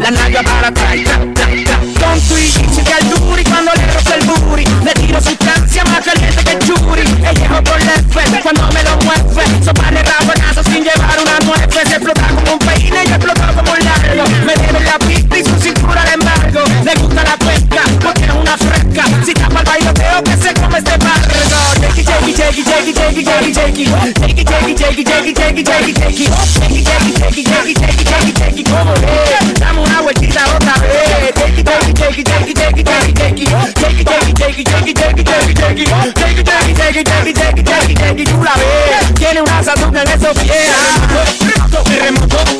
la nalga para atrás. Con twitch que al duri cuando le rozo el booty. Le tiro sustancia más caliente que el churi. El viejo por la cuando me lo mueve. Sopa de rabonazo sin llevar una nueve. Se explota como un peine y explota como un largo. Me tiene la pista y su cintura de embargo. Le gusta la pesca porque es una fresca. cerca. Si tapa el bailoteo que se come este barrio. Jakey, jakey, jakey, jakey, jakey, jakey, jakey. Jakey, jakey, jakey, jakey, jakey, jakey, jakey. Jakey, jakey, jakey, jakey, jakey, jakey, jakey. ¿Cómo es? Dame una vueltita otra vez. Jakey, jakey, jakey, jakey, jakey, jakey, jakey. Jakey, jakey, jakey, jakey, jakey, jakey, jakey. Jakey, jakey, jakey, jakey, jakey, jakey, jakey. Tú la ves. Tiene una satura en esos pies. Terremoto, terremoto.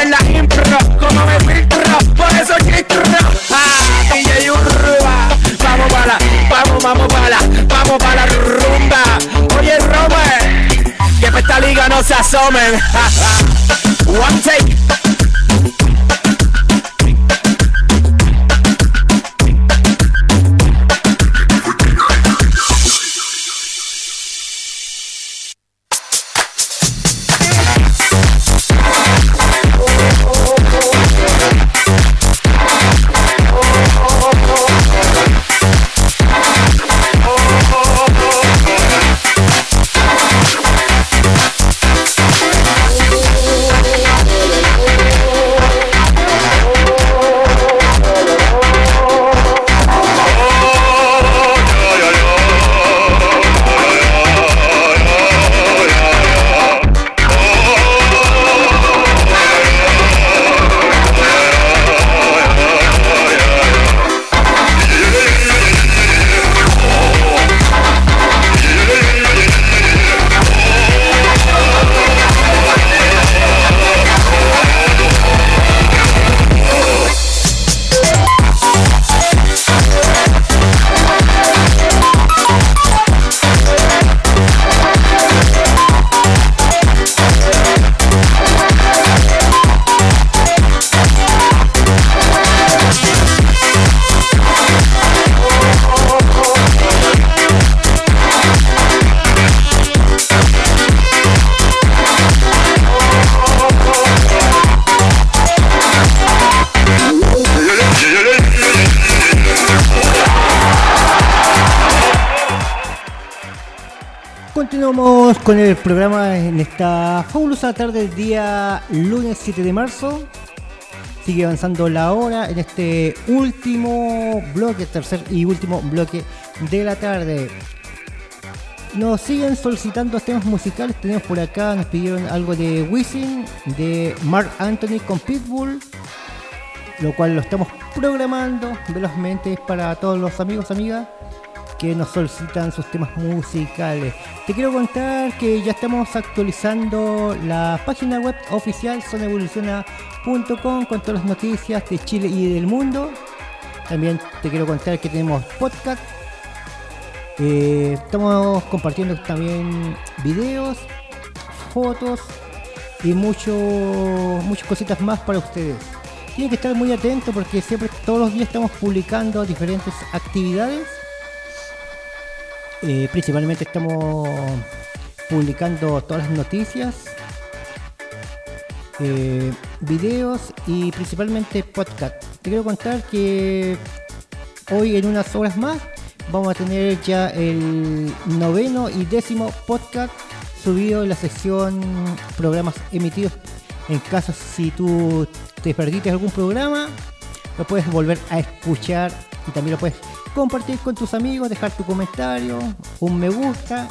en la impro, como me filtro, por eso que ah, DJ Urba, vamos para la, vamos, vamos para vamos para la rumba, oye Robert, que para esta liga no se asomen, [laughs] one take, Con el programa en esta fabulosa tarde del día lunes 7 de marzo. Sigue avanzando la hora en este último bloque, tercer y último bloque de la tarde. Nos siguen solicitando temas musicales. Tenemos por acá, nos pidieron algo de Wisin, de Mark Anthony con Pitbull, lo cual lo estamos programando velozmente para todos los amigos, amigas que nos solicitan sus temas musicales. Te quiero contar que ya estamos actualizando la página web oficial sonevoluciona.com con todas las noticias de Chile y del mundo. También te quiero contar que tenemos podcast. Eh, estamos compartiendo también videos, fotos y mucho, muchas cositas más para ustedes. Tienen que estar muy atentos porque siempre todos los días estamos publicando diferentes actividades principalmente estamos publicando todas las noticias, eh, videos y principalmente podcast. Te quiero contar que hoy en unas horas más vamos a tener ya el noveno y décimo podcast subido en la sección programas emitidos. En caso si tú te perdiste algún programa, lo puedes volver a escuchar y también lo puedes compartir con tus amigos, dejar tu comentario, un me gusta.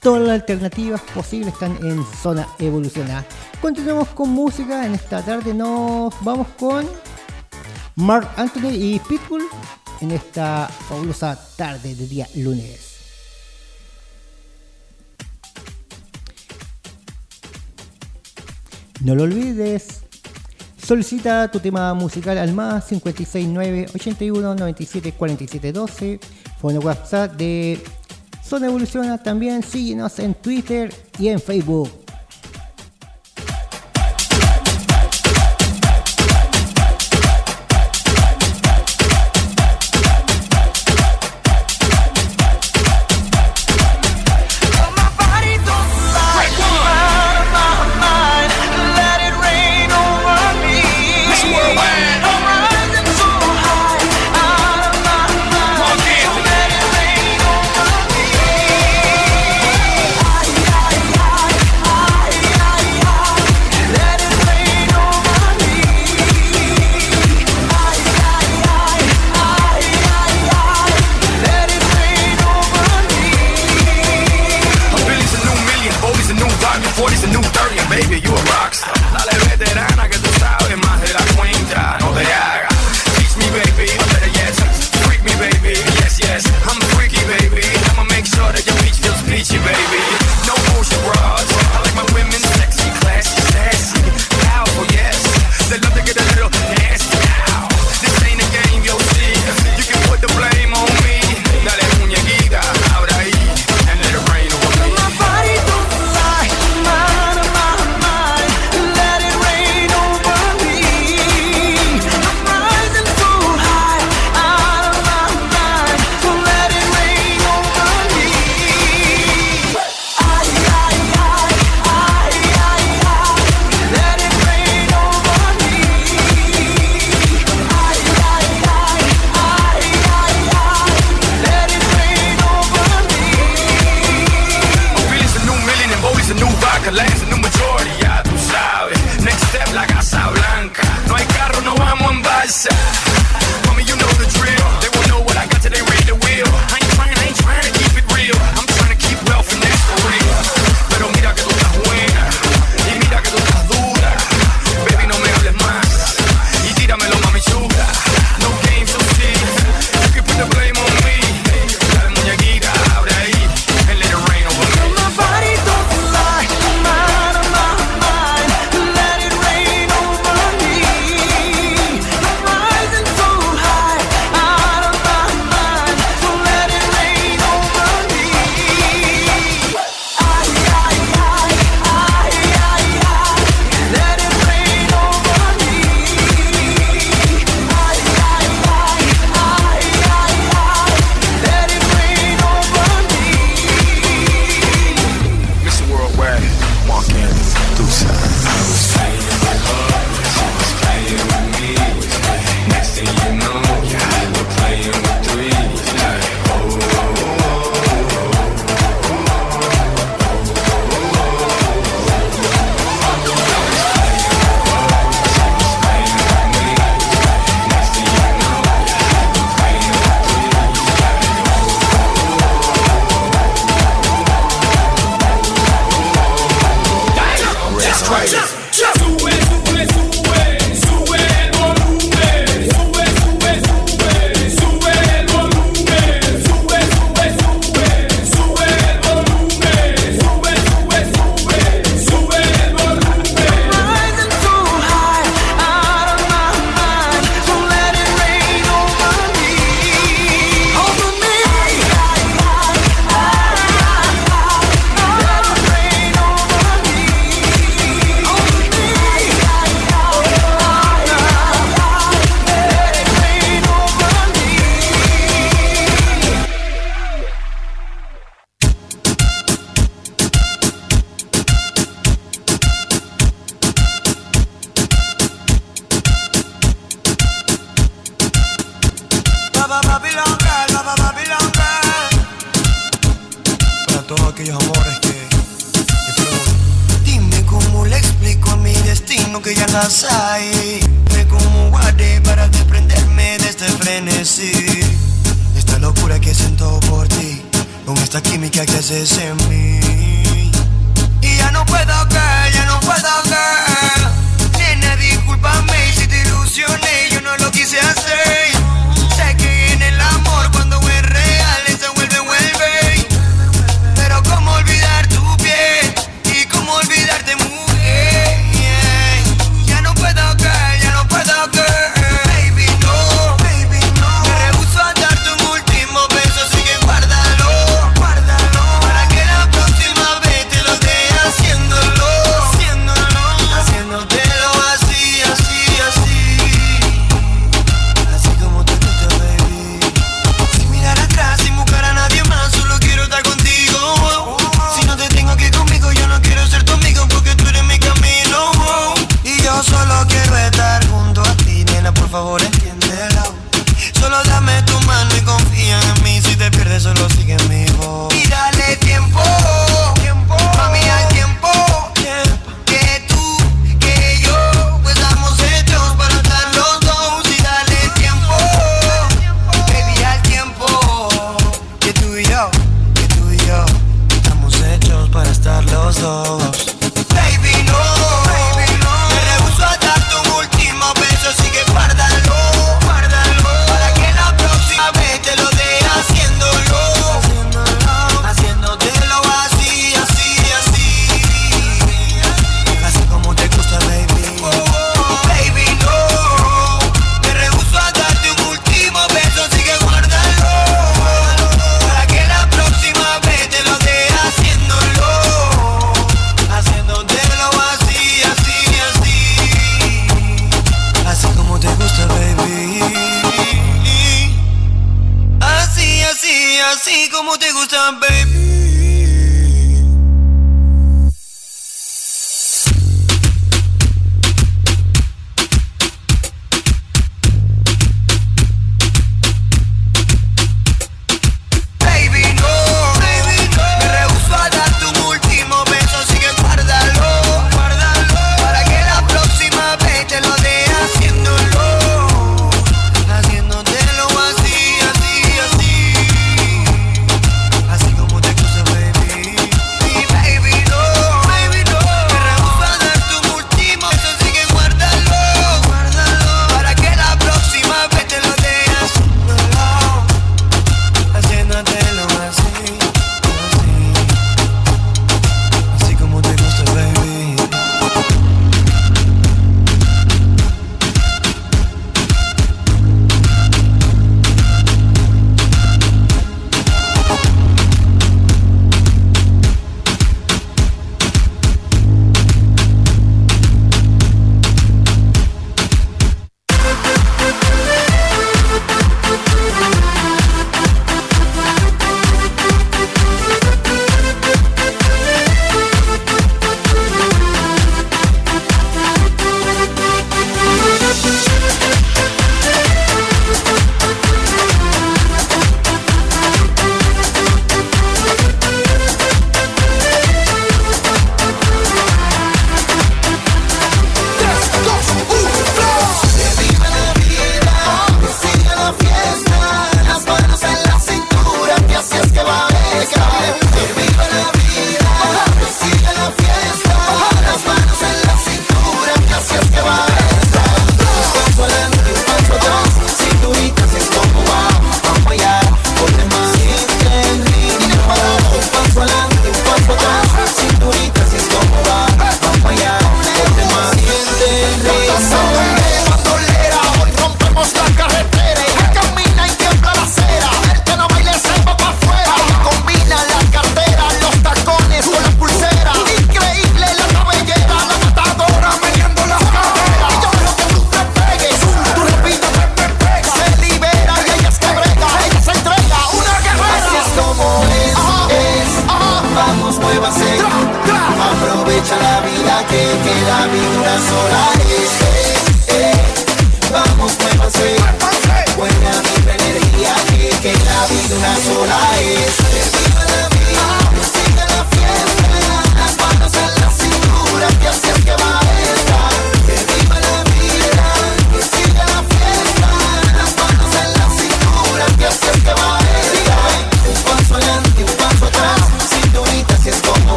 Todas las alternativas posibles están en zona evolucionada. Continuamos con música. En esta tarde nos vamos con Mark Anthony y Pitbull en esta fabulosa tarde de día lunes. No lo olvides, Solicita tu tema musical al más 569 81 97 47 12. Fono WhatsApp de Zona Evoluciona. También síguenos en Twitter y en Facebook.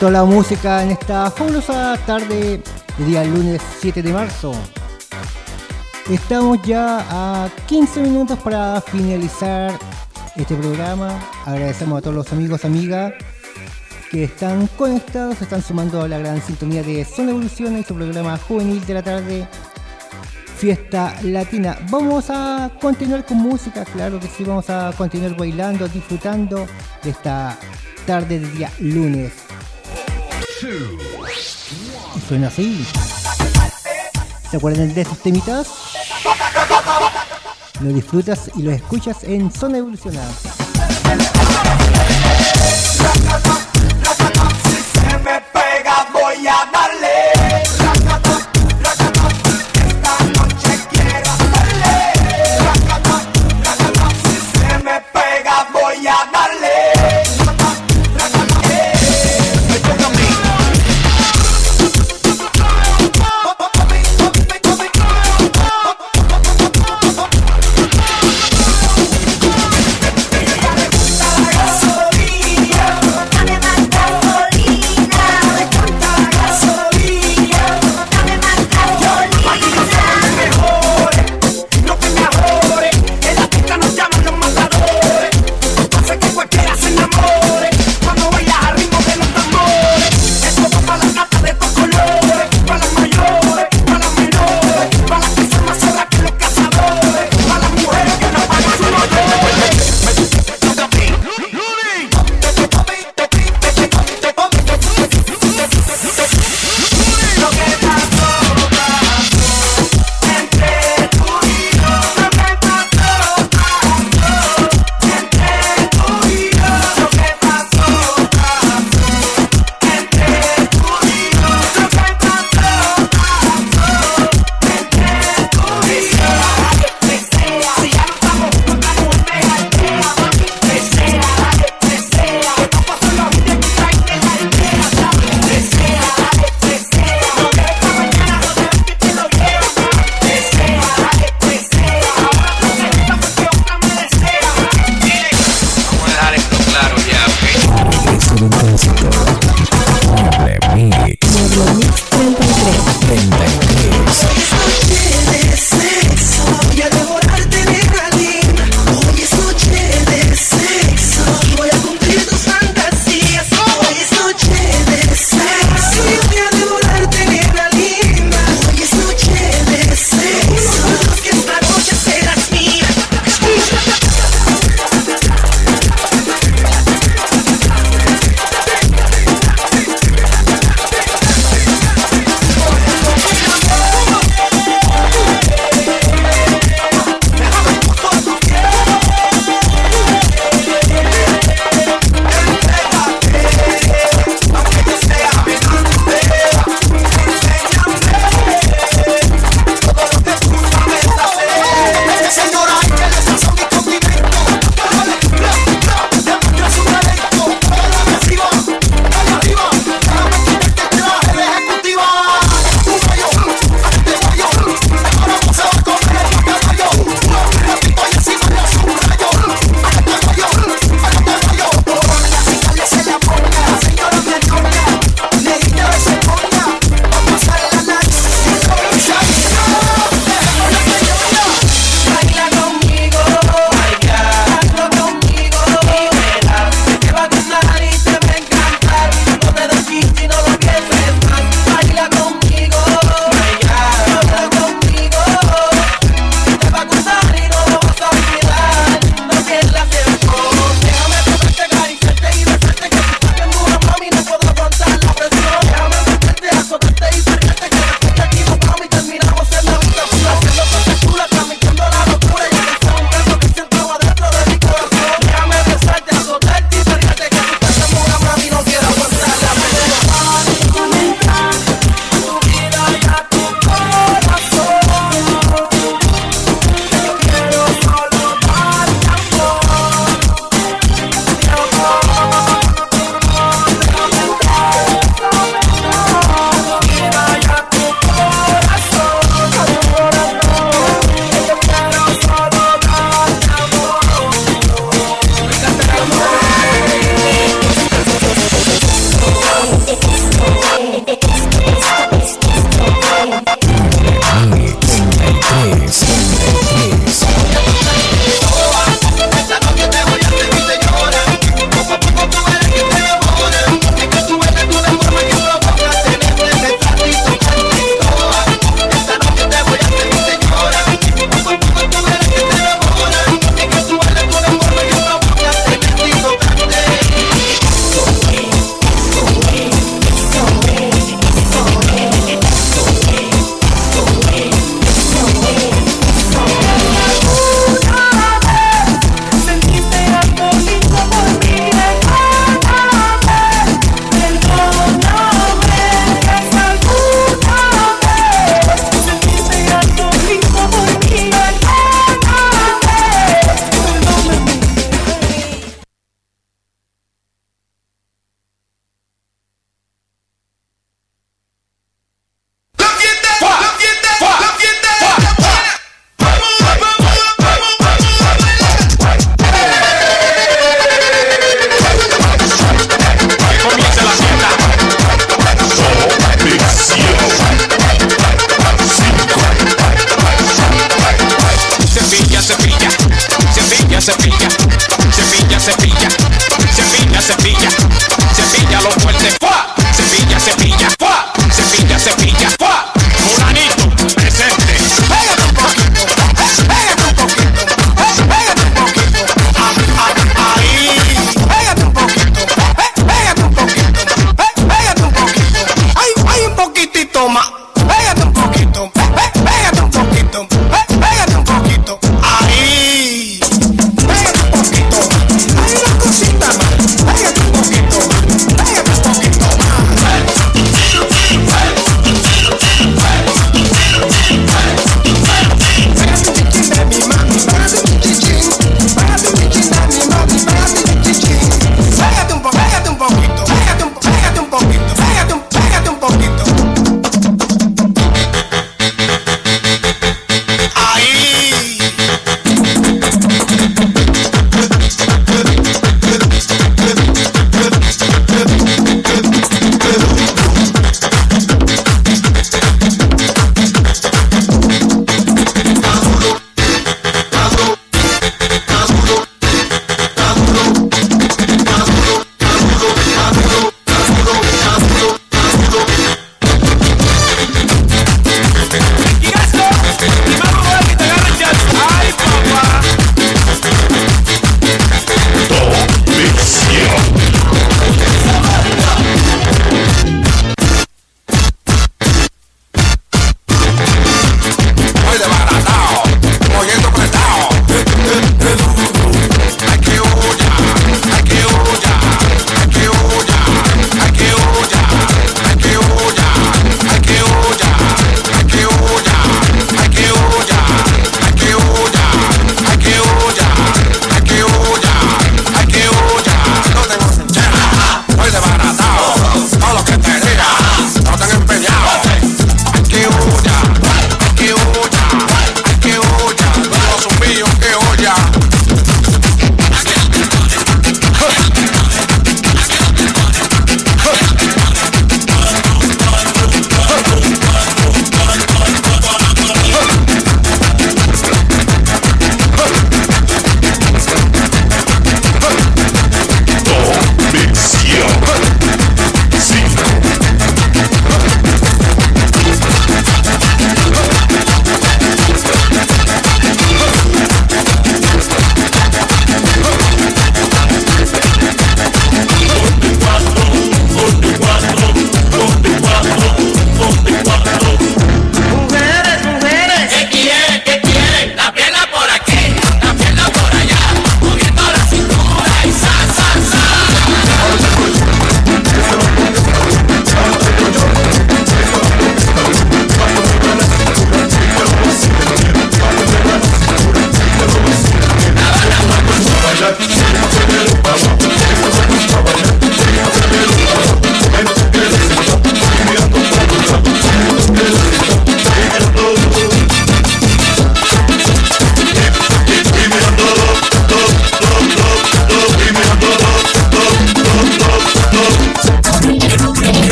Toda la música en esta fabulosa tarde de día lunes 7 de marzo. Estamos ya a 15 minutos para finalizar este programa. Agradecemos a todos los amigos, amigas que están conectados, están sumando a la gran sintonía de Zona Evolución en su programa juvenil de la tarde, Fiesta Latina. Vamos a continuar con música, claro que sí, vamos a continuar bailando, disfrutando de esta tarde de día lunes. Y suena así. ¿Se acuerdan de estos temitas? Lo disfrutas y lo escuchas en Zona Evolucionada.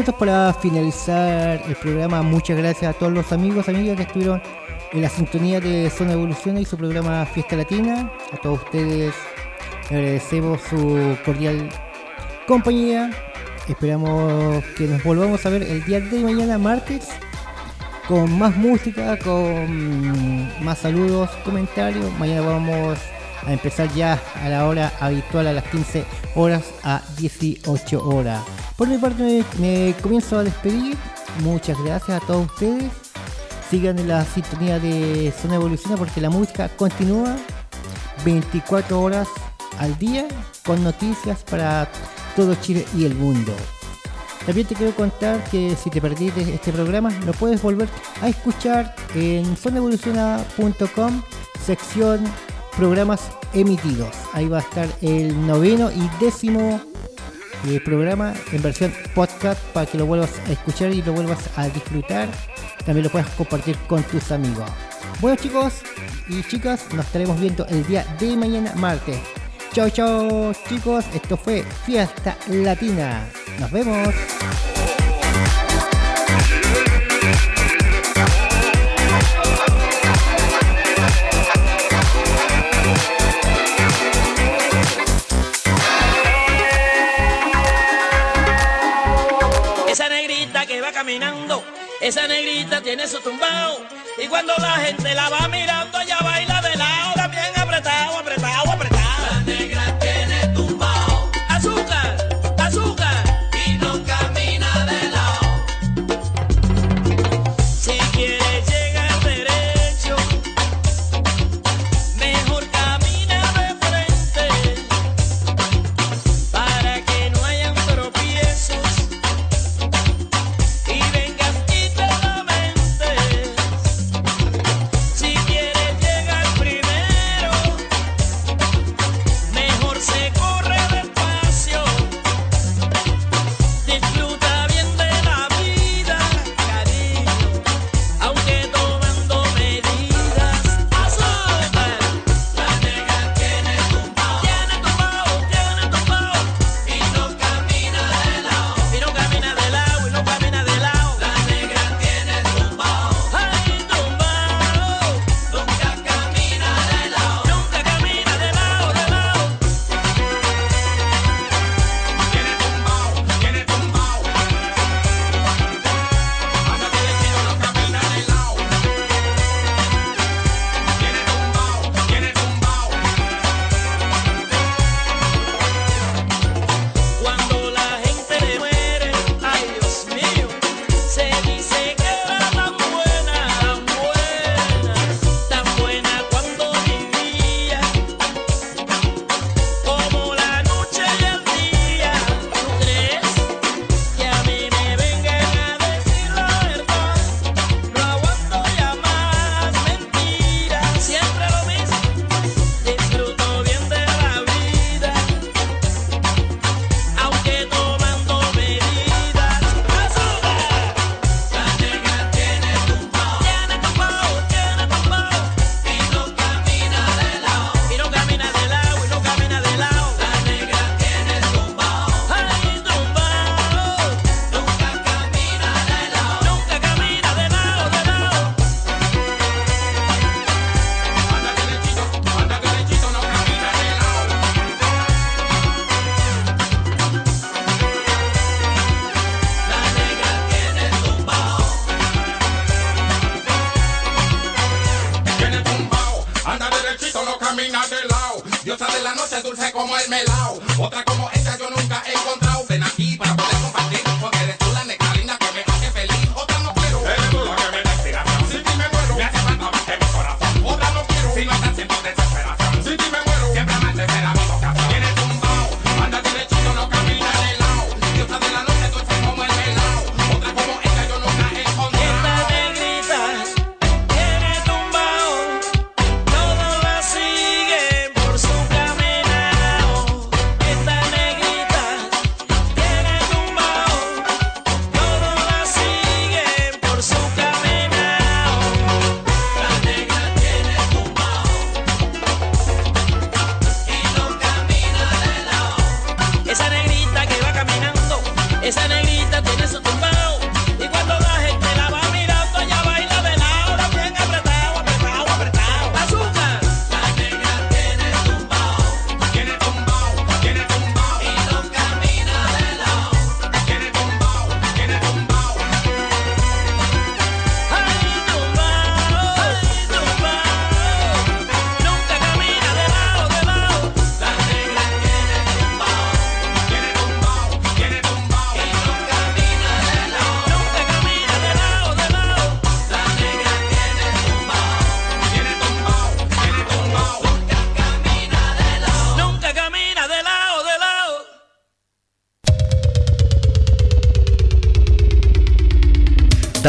minutos para finalizar el programa. Muchas gracias a todos los amigos, amigas que estuvieron en la sintonía de Zona Evolución y su programa Fiesta Latina. A todos ustedes agradecemos su cordial compañía. Esperamos que nos volvamos a ver el día de mañana, martes, con más música, con más saludos, comentarios. Mañana vamos a empezar ya a la hora habitual, a las 15 horas a 18 horas. Por mi parte me, comienzo a despedir. Muchas gracias a todos ustedes. Sigan en la sintonía de Zona Evoluciona porque la música continúa 24 horas al día con noticias para todo Chile y el mundo. También te quiero contar que si te perdiste este programa lo puedes volver a escuchar en zonevoluciona.com sección programas emitidos. Ahí va a estar el noveno y décimo el programa en versión podcast para que lo vuelvas a escuchar y lo vuelvas a disfrutar. También lo puedas compartir con tus amigos. Bueno chicos y chicas, nos estaremos viendo el día de mañana martes. Chao, chao chicos, esto fue Fiesta Latina. Nos vemos. Esa negrita tiene su tumbao. Y cuando la gente la va mirando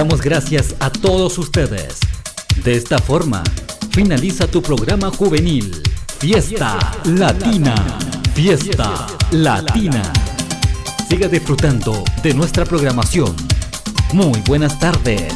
Damos gracias a todos ustedes. De esta forma, finaliza tu programa juvenil. Fiesta Latina. Fiesta Latina. Siga disfrutando de nuestra programación. Muy buenas tardes.